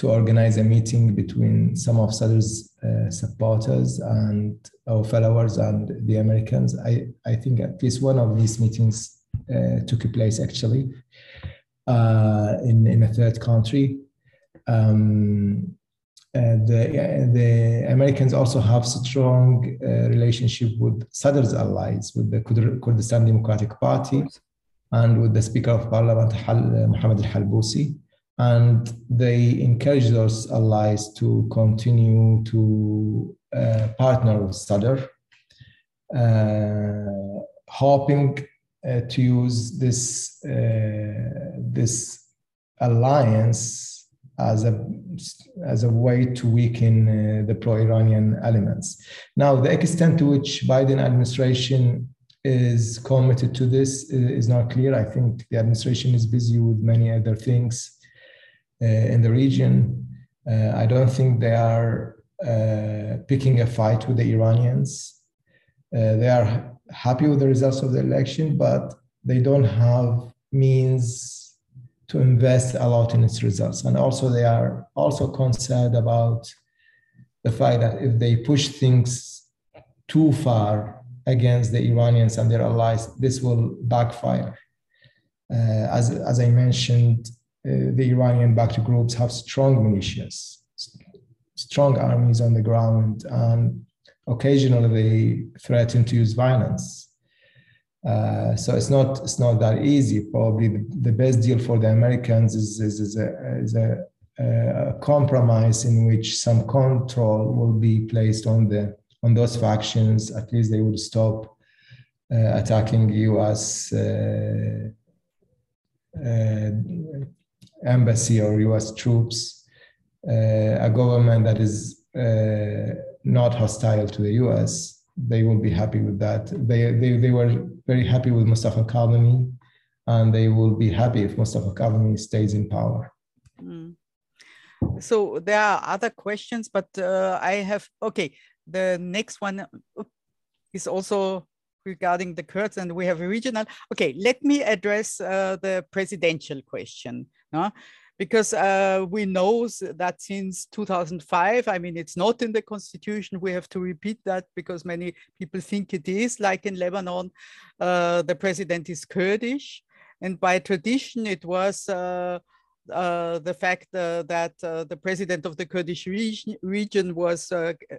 to organize a meeting between some of Sadr's uh, supporters and our followers and the Americans. I, I think at least one of these meetings uh, took place actually uh, in, in a third country. Um, uh, the, the Americans also have a strong uh, relationship with Sadr's allies, with the Kurdistan Democratic Party and with the Speaker of Parliament, Mohammed al-Halbousi and they encourage those allies to continue to uh, partner with Sadr, uh, hoping uh, to use this uh, this alliance as a as a way to weaken uh, the pro-Iranian elements. Now, the extent to which Biden administration is committed to this is not clear. I think the administration is busy with many other things uh, in the region. Uh, I don't think they are uh, picking a fight with the Iranians. they are happy with the results of the election, but they don't have means to invest a lot in its results. And also, they are also concerned about the fact that if they push things too far against the Iranians and their allies, this will backfire. Uh, as, as I mentioned, uh, the Iranian backed groups have strong militias, strong armies on the ground, and occasionally they threaten to use violence. Uh, so it's not it's not that easy. Probably the, the best deal for the Americans is is, is, a, is a, a, compromise in which some control will be placed on the on those factions. At least they would stop uh, attacking U.S. Uh, uh, embassy or US troops, uh, a government that is uh, not hostile to the US, they will be happy with that. They, they, they were very happy with Mustafa Kadhimi, and they will be happy if Mustafa Kadhimi stays in power. Mm. So there are other questions, but uh, I have, okay, the next one is also regarding the Kurds and we have a regional. Okay, let me address uh, the presidential question no? Because uh, we know that since 2005, I mean, it's not in the constitution. We have to repeat that because many people think it is, like in Lebanon, uh, the president is Kurdish. And by tradition, it was uh, uh the fact uh, that uh, the president of the Kurdish region, region was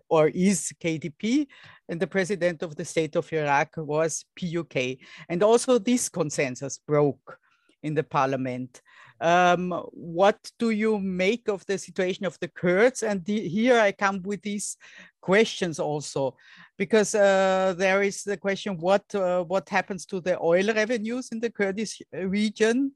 or is KDP, and the president of the state of Iraq was PUK. And also this consensus broke in the parliament. Um, what do you make of the situation of the Kurds? And the, here I come with these questions also, because uh, there is the question what uh, what happens to the oil revenues in the Kurdish region,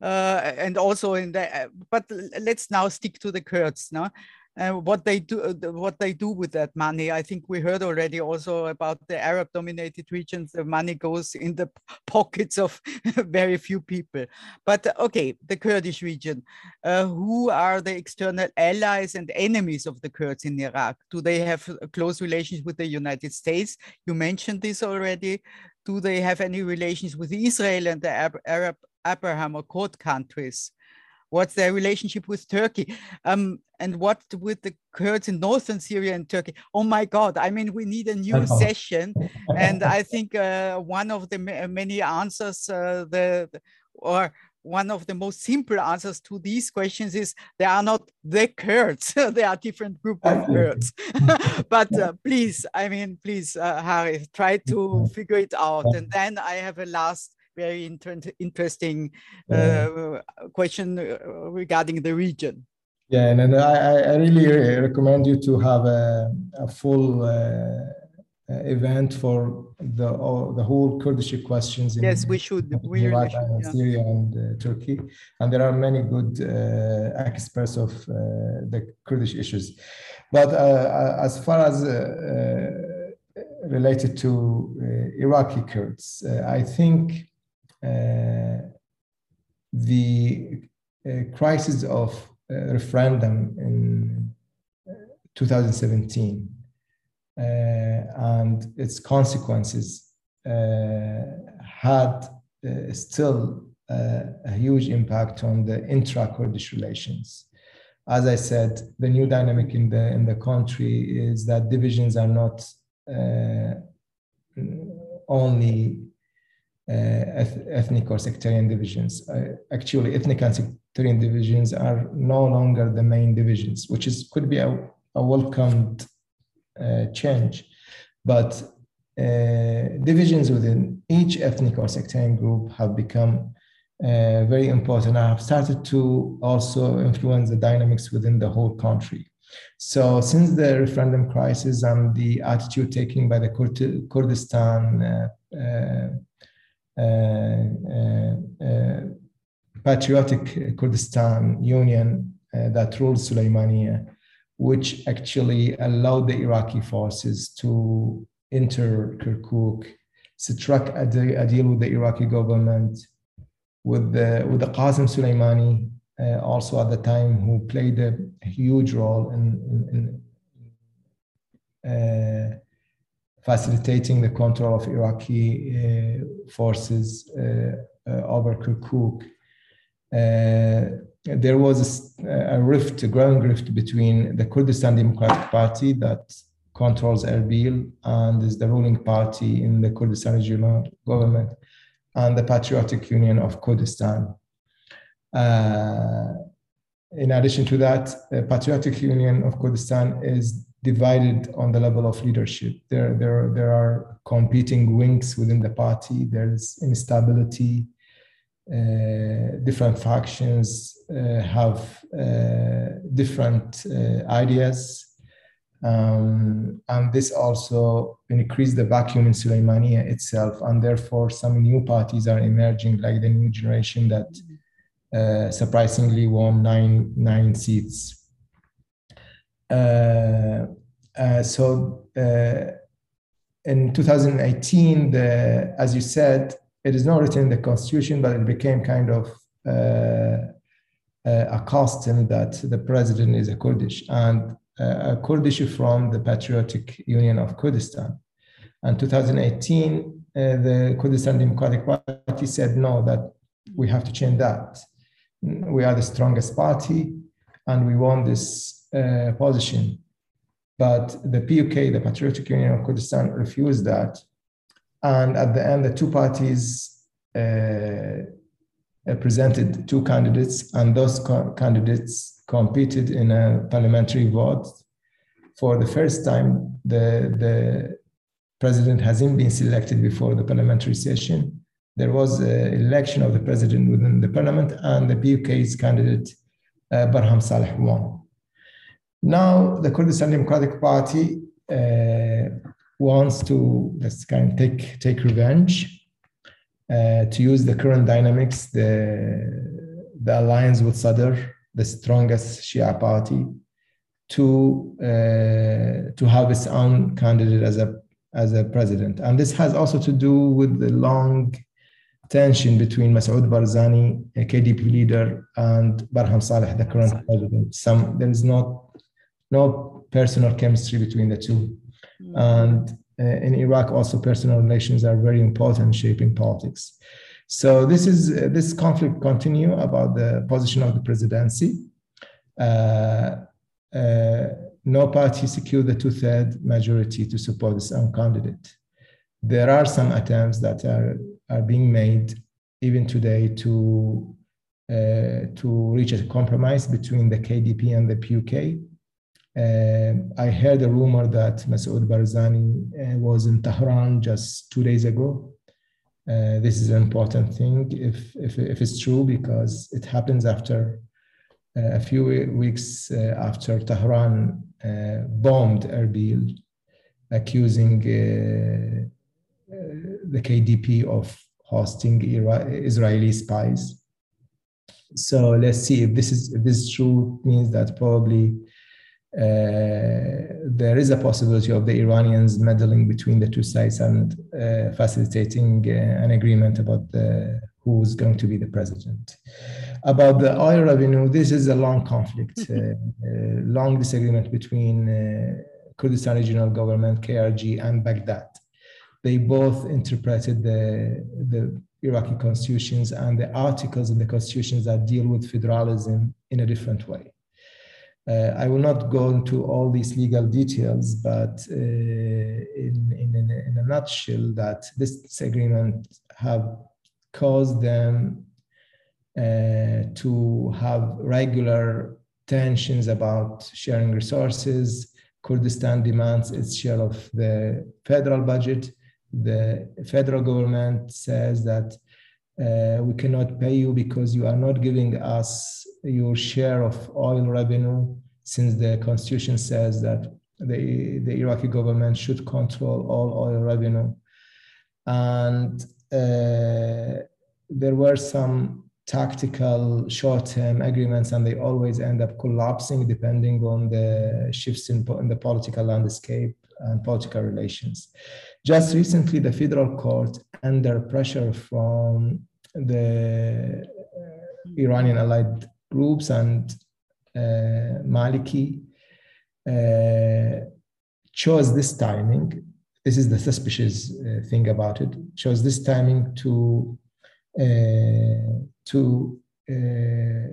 uh, and also in the. Uh, but let's now stick to the Kurds now uh, what they do uh, what they do with that money i think we heard already also about the arab dominated regions the money goes in the pockets of *laughs* very few people. But uh, okay the kurdish region uh, who are the external allies and enemies of the kurds in iraq? Do they have close relations with the united states? You mentioned this already. Do they have any relations with israel and the arab abraham accord countries What's their relationship with Turkey? Um, and what with the Kurds in northern Syria and Turkey? Oh my God! I mean, we need a *laughs* new session, and I think uh, one of the many answers, uh, the, or one of the most simple answers to these questions is they are not the Kurds. *laughs* they are different group of Kurds. *laughs* but uh, please, I mean, please, uh, Harry, try to figure it out. And then I have a last very inter interesting uh, question uh, regarding the region. Yeah, and, and I, I really recommend you to have a, a full uh, event for the the whole Kurdish questions. In, yes, we should. We really should, yeah. Syria and uh, Turkey, and there are many good uh, experts of uh, the Kurdish issues. But as far as related to Iraqi Kurds, I think uh, the uh, crisis of uh, referendum in 2017 and its consequences had still a huge impact on the intra-Kurdish relations. As I said, the new dynamic in the in the country is that divisions are not uh, only uh, ethnic or sectarian divisions. Uh, actually, ethnic and sectarian divisions are no longer the main divisions, which is could be a, a welcomed uh, change. But divisions within each ethnic or sectarian group have become uh, very important. I have started to also influence the dynamics within the whole country. So, since the referendum crisis and the attitude taken by the Kurdistan uh, uh, uh, uh, patriotic Kurdistan Union uh, that ruled Suleimania, which actually allowed the Iraqi forces to enter Kirkuk, struck a, a deal with the Iraqi government, with the with the Qasim Soleimani, uh, also at the time, who played a huge role in, in, in uh, facilitating the control of Iraqi uh, forces uh, uh, over Kirkuk. there was a, rift, a growing rift between the Kurdistan Democratic Party that controls Erbil and is the ruling party in the Kurdistan regional government and the Patriotic Union of Kurdistan. Uh, in addition to that, the Patriotic Union of Kurdistan is divided on the level of leadership. There, there, there are competing wings within the party. There's instability. Uh, different factions uh, have uh, different uh, ideas. Um, and this also increased the vacuum in Suleimania itself. And therefore, some new parties are emerging, like the new generation that uh, surprisingly won nine, nine seats Uh, uh, so uh, in 2018, the, as you said, it is not written in the constitution, but it became kind of uh, a custom that the president is a Kurdish and a Kurdish from the Patriotic Union of Kurdistan. And 2018, uh, the Kurdistan Democratic Party said no, that we have to change that. We are the strongest party, and we want this uh, position. But the PUK, the Patriotic Union of Kurdistan, refused that. And at the end, the two parties uh, presented two candidates, and those co- candidates competed in a parliamentary vote. For the first time, the, the president hasn't been selected before the parliamentary session, there was an election of the president within the parliament, and the PUK's candidate, uh, Barham Saleh, won. Now, the Kurdistan Democratic Party uh, wants to let's kind of take, take revenge, uh, to use the current dynamics, the, the alliance with Sadr, the strongest Shia party, to, uh, to have its own candidate as a, as a president. And this has also to do with the long tension between Masoud Barzani, a KDP leader, and Barham Saleh, the current president. Some there is not no personal chemistry between the two, mm. and uh, in Iraq also personal relations are very important shaping politics. So this is uh, this conflict continue about the position of the presidency. Uh, uh no party secured the two-third majority to support its own candidate. There are some attempts that are are being made even today to uh, to reach a compromise between the KDP and the PUK. Uh, I heard a rumor that Masoud Barzani uh, was in Tehran just two days ago. Uh, this is an important thing if, if, if, it's true because it happens after a few weeks after Tehran bombed Erbil, accusing the KDP of hosting Israeli spies. So let's see if this is if this is true. Means that probably there is a possibility of the Iranians meddling between the two sides and uh, facilitating uh, an agreement about the, who's going to be the president. About the oil revenue, this is a long conflict, uh, *laughs* uh, long disagreement between uh, Kurdistan Regional Government, KRG, and Baghdad they both interpreted the, the Iraqi constitutions and the articles in the constitutions that deal with federalism in a different way. Uh, I will not go into all these legal details, but uh, in, in, in, a, nutshell, that this disagreement have caused them uh, to have regular tensions about sharing resources. Kurdistan demands its share of the federal budget the federal government says that uh, we cannot pay you because you are not giving us your share of oil revenue, since the constitution says that the, the Iraqi government should control all oil revenue. And uh, there were some tactical short-term agreements and they always end up collapsing depending on the shifts in, in the political landscape and political relations. Just recently, the federal court, under pressure from the uh, Iranian allied groups and uh, Maliki, uh, chose this timing. This is the suspicious uh, thing about it. Chose this timing to uh, to uh,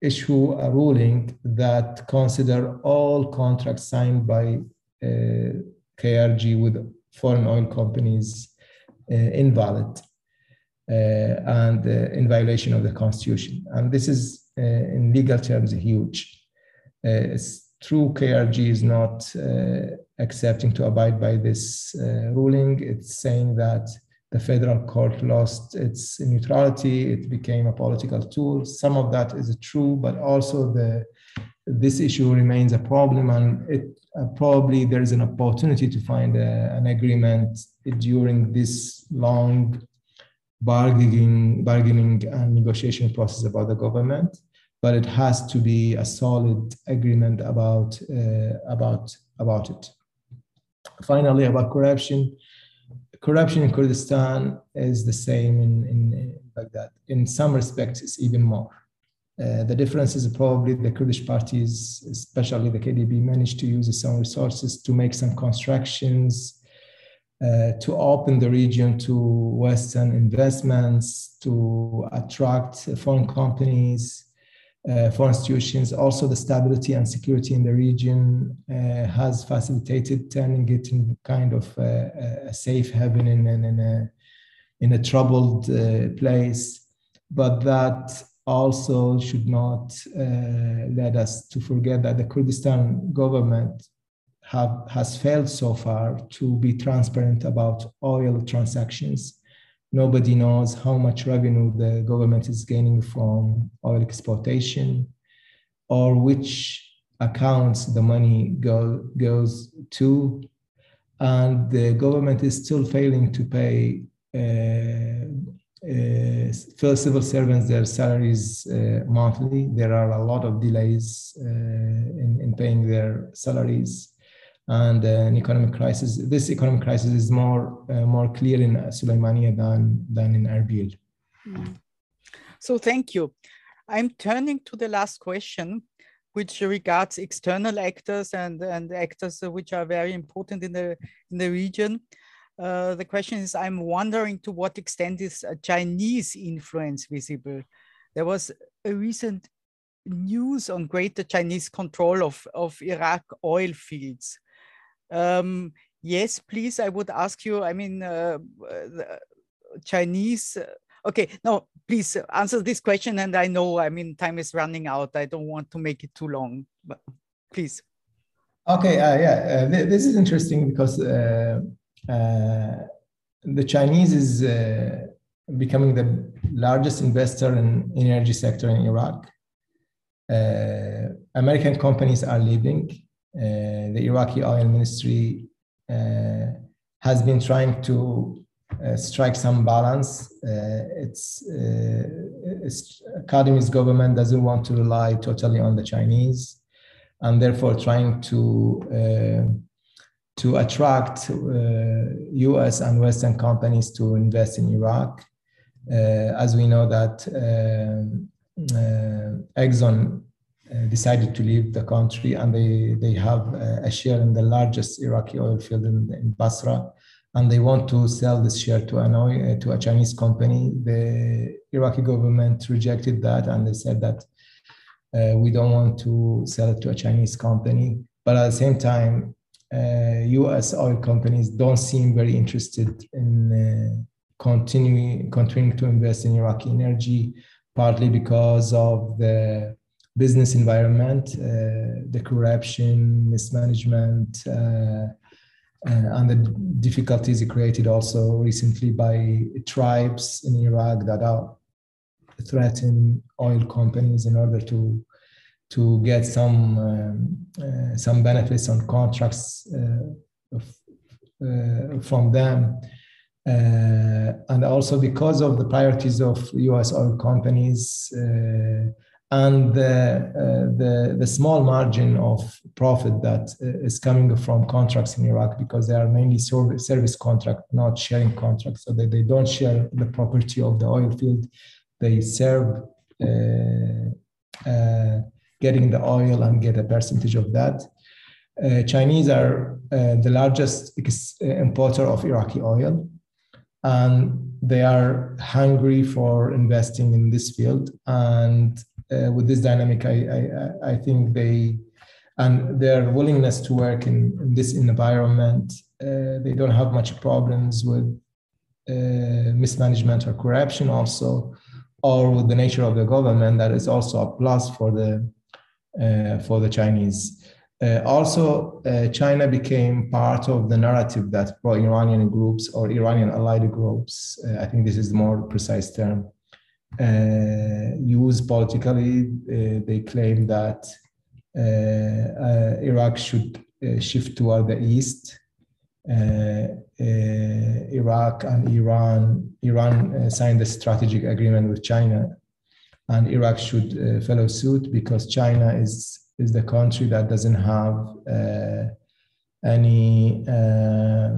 issue a ruling that consider all contracts signed by KRG with foreign oil companies uh, invalid uh, Uh, and uh, in violation of the constitution. And this is, uh, in legal terms, huge. Uh, it's true KRG is not accepting to abide by this ruling. It's saying that the federal court lost its neutrality it became a political tool some of that is true but also the this issue remains a problem and it uh, probably there is an opportunity to find a, an agreement during this long bargaining bargaining and negotiation process about the government but it has to be a solid agreement about uh, about about it. Finally about corruption. Corruption in kurdistan is the same in, in baghdad in some respects it's even more. Uh, the difference is probably the Kurdish parties, especially the KDP, managed to use its own resources to make some constructions, uh, to open the region to Western investments, to attract foreign companies, uh, foreign institutions. Also, the stability and security in the region uh, has facilitated turning it in kind of a, a safe haven in, in, in, a, in a troubled uh, place. But that also should not uh, let us to forget that the Kurdistan government have, has failed so far to be transparent about oil transactions Nobody knows how much revenue the government is gaining from oil exportation or which accounts the money go, goes to. And the government is still failing to pay uh, uh, civil servants their salaries uh, monthly. There are a lot of delays uh, in, in paying their salaries and uh, an economic crisis. This economic crisis is more uh, more clear in Suleimania than than in Erbil. Mm. So thank you. I'm turning to the last question, which regards external actors and and actors which are very important in the in the region. Uh, the question is, I'm wondering to what extent is Chinese influence visible? There was a recent news on greater Chinese control of, of Iraq oil fields. Um, yes, please, I would ask you, I mean, uh, Chinese, uh, okay, no, please answer this question. And I know, I mean, time is running out. I don't want to make it too long, but please. Okay, uh, yeah, uh, th this is interesting because uh, uh, the Chinese is becoming the largest investor in energy sector in Iraq. American companies are leaving uh, the Iraqi oil ministry uh, has been trying to uh, strike some balance. its, its Kadhimi's government doesn't want to rely totally on the Chinese, and therefore trying to to attract uh, U.S. and Western companies to invest in Iraq. Uh, as we know that uh, Exxon uh, decided to leave the country and they, they have a share in the largest Iraqi oil field in, in Basra and they want to sell this share to an uh, to a Chinese company. The Iraqi government rejected that and they said that uh, we don't want to sell it to a Chinese company. But at the same time, uh, U.S. oil companies don't seem very interested in uh, continuing continuing to invest in Iraqi energy, partly because of the business environment, uh, the corruption, mismanagement, uh, uh, and the difficulties created also recently by tribes in Iraq that are threatening oil companies in order to to get some um, uh, some benefits on contracts uh, uh, from them. and also because of the priorities of U.S. oil companies, and the, uh, the, the small margin of profit that uh, is coming from contracts in Iraq because they are mainly service, service contract, not sharing contracts. So they, they don't share the property of the oil field. They serve uh, uh getting the oil and get a percentage of that. Uh, Chinese are uh, the largest importer of Iraqi oil. And they are hungry for investing in this field. And uh, with this dynamic, I, I, I think they and their willingness to work in, in this environment, uh, they don't have much problems with uh, mismanagement or corruption also, or with the nature of the government that is also a plus for the uh, for the Chinese. Uh, also, uh, China became part of the narrative that pro-Iranian groups or Iranian allied groups, I think this is the more precise term, used politically. Uh, they claim that uh, Iraq should shift toward the east. Iraq and Iran, Iran signed a strategic agreement with China, and Iraq should follow suit because China is is the country that doesn't have any uh,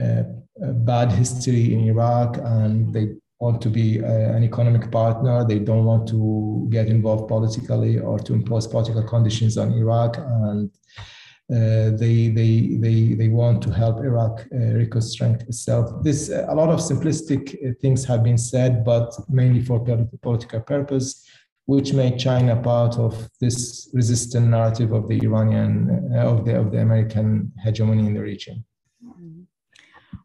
uh, bad history in Iraq, and they want to be uh, an economic partner. They don't want to get involved politically or to impose political conditions on Iraq, and uh, they they they they want to help Iraq uh, reconstruct itself. This a lot of simplistic uh, things have been said, but mainly for political purpose, which make China part of this resistant narrative of the Iranian uh, of the of the American hegemony in the region.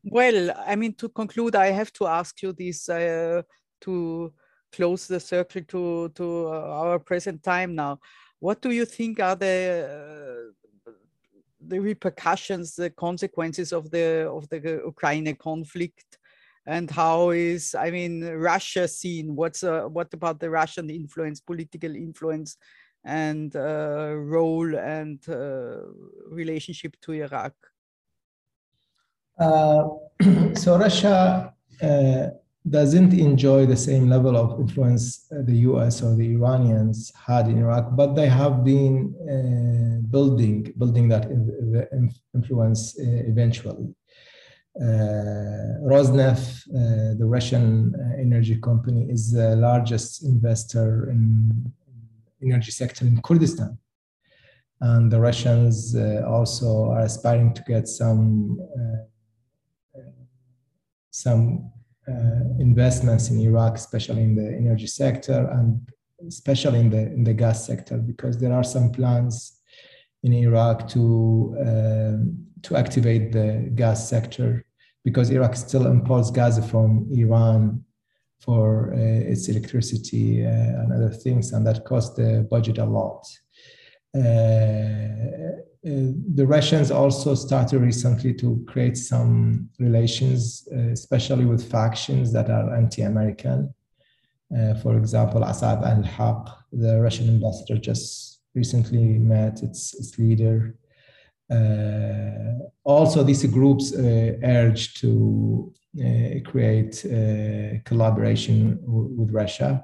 Well, I mean, to conclude, I have to ask you this uh, to close the circle to, to uh, our present time now. What do you think are the uh, the repercussions, the consequences of the of the Ukraine conflict? and how is I mean Russia seen? What's uh, what about the Russian influence, political influence, and uh, role and uh, relationship to Iraq? Uh, *clears throat* so Russia uh, doesn't enjoy the same level of influence the U.S. or the Iranians had in Iraq, but they have been uh, building building that influence eventually. Uh, Rosneft, uh, the Russian energy company, is the largest investor in energy sector in Kurdistan. And the Russians uh, also are aspiring to get some some uh, investments in Iraq, especially in the energy sector and especially in the in the gas sector, because there are some plans in Iraq to uh, to activate the gas sector, because Iraq still imports gas from Iran for uh, its electricity uh, and other things, and that costs the budget a lot. Uh, the Russians also started recently to create some relations, uh, especially with factions that are anti-American. Uh, for example, Asa'ib Ahl al-Haq, the Russian ambassador, just recently met its, its leader. Uh, also, these groups uh, urge to uh, create collaboration with Russia.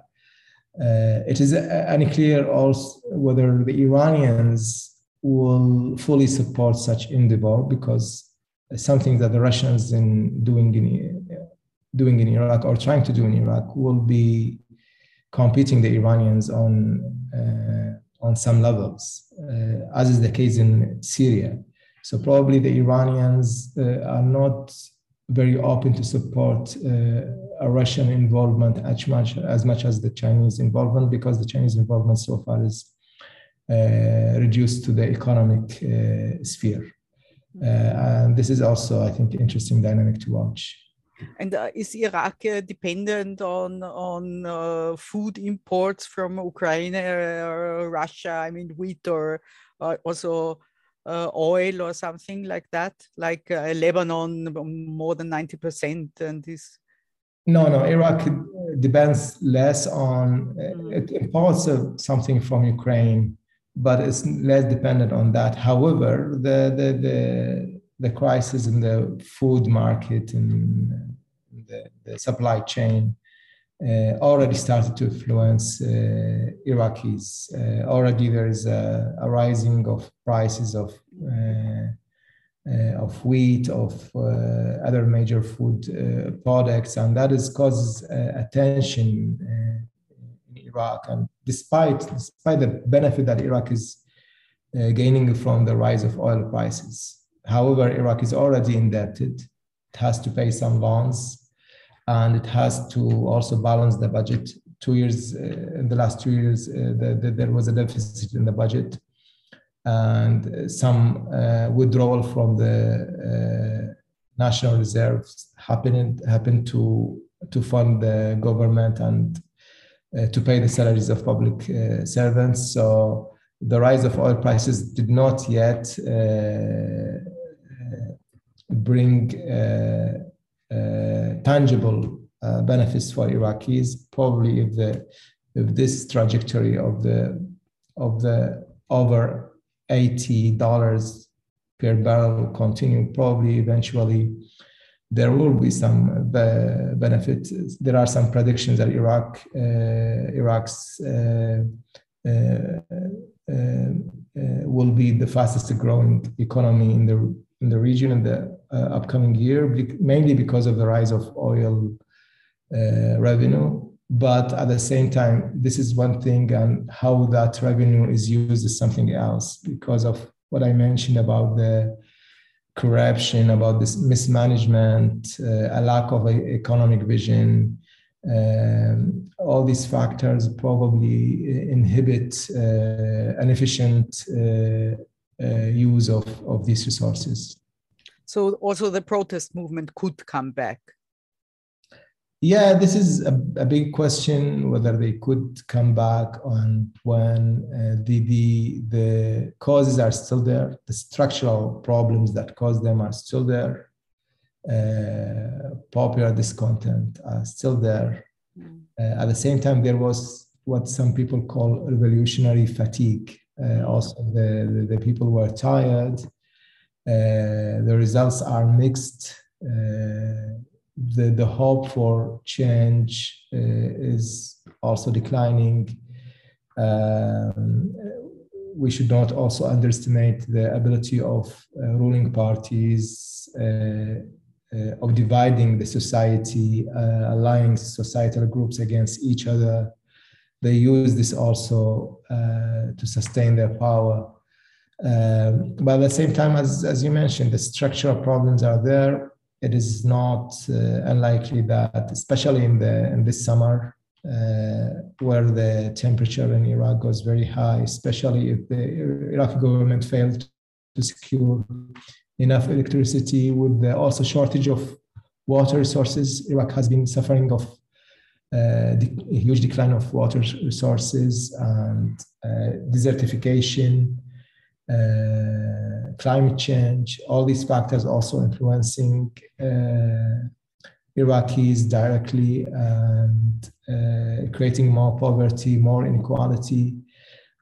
it is unclear also whether the Iranians will fully support such endeavor because something that the Russians in doing in doing in Iraq or trying to do in Iraq will be competing the Iranians on uh, on some levels, uh, as is the case in Syria. So probably the Iranians uh, are not very open to support uh, a Russian involvement as much as much as the Chinese involvement because the Chinese involvement so far is reduced to the economic uh, sphere. Uh, and this is also, I think, interesting dynamic to watch. And uh, is Iraq uh, dependent on on uh, food imports from Ukraine or Russia? I mean, wheat or also oil or something like that, like Lebanon, more than ninety percent, and this. No, no, Iraq depends less on mm. it imports of something from Ukraine but it's less dependent on that. However, the the the, the crisis in the food market and the, the supply chain uh, already started to influence uh, Iraqis. Uh, already there is a, a, rising of prices of uh, uh, of wheat, of uh, other major food products, and that is causes attention in Iraq. And despite, despite the benefit that Iraq is uh, gaining from the rise of oil prices, however, Iraq is already indebted. It has to pay some loans and it has to also balance the budget. Two years, uh, in the last two years, uh, the, the, there was a deficit in the budget and some uh, withdrawal from the uh, national reserves happened happened to to fund the government and Uh, to pay the salaries of public uh, servants. So the rise of oil prices did not yet uh, uh bring uh, tangible benefits for Iraqis. Probably if the if this trajectory of the of the over eighty dollars per barrel continue, probably eventually there will be some be- benefit. There are some predictions that Iraq, uh, Iraq's uh, uh, uh, uh will be the fastest growing economy in the in the region in the uh, upcoming year, mainly because of the rise of oil revenue. But at the same time, this is one thing, and how that revenue is used is something else because of what I mentioned about the corruption, about this mismanagement, uh, a lack of a economic vision. Um, all these factors probably inhibit uh, an efficient uh, uh, use of, of these resources. So, also the protest movement could come back. Yeah, this is a, a, big question whether they could come back on when uh, the, the, the causes are still there, the structural problems that cause them are still there. uh, popular discontent are still there. Mm. Uh, at the same time, there was what some people call revolutionary fatigue. Uh, also, the, the, the, people were tired. Uh, the results are mixed. Uh, the, the hope for change uh, is also declining. Um, we should not also underestimate the ability of uh, ruling parties uh, uh, of dividing the society, uh, allying societal groups against each other. They use this also to sustain their power. Um, but at the same time, as, as you mentioned, the structural problems are there. It is not uh, unlikely that, especially in the in this summer, uh, where the temperature in Iraq goes very high, especially if the Iraqi government failed to secure enough electricity with the also shortage of water resources. Iraq has been suffering of uh, a huge decline of water resources and uh, desertification, uh, climate change, all these factors also influencing uh, Iraqis directly and uh, creating more poverty, more inequality,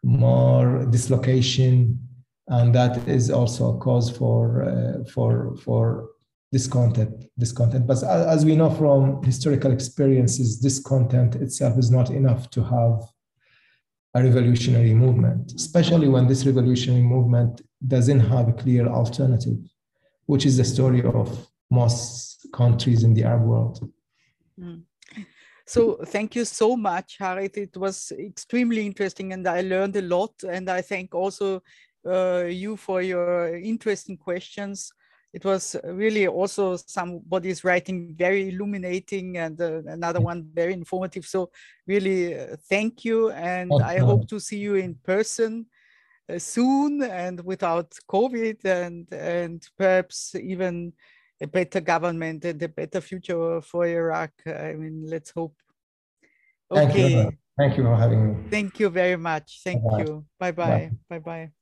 more dislocation, and that is also a cause for uh, for for discontent. Discontent, but as we know from historical experiences, discontent itself is not enough to have a revolutionary movement, especially when this revolutionary movement doesn't have a clear alternative, which is the story of most countries in the Arab world. Mm. So thank you so much, Harith. It was extremely interesting and I learned a lot. And I thank also uh, you for your interesting questions. It was really also somebody's writing very illuminating and uh, another one very informative. So really uh, thank you. And okay. I hope to see you in person uh, soon and without COVID and, and perhaps even a better government and a better future for Iraq. I mean, let's hope. Okay. Thank you. Thank you for having me. Thank you very much. Thank bye -bye. you. Bye bye. Bye bye.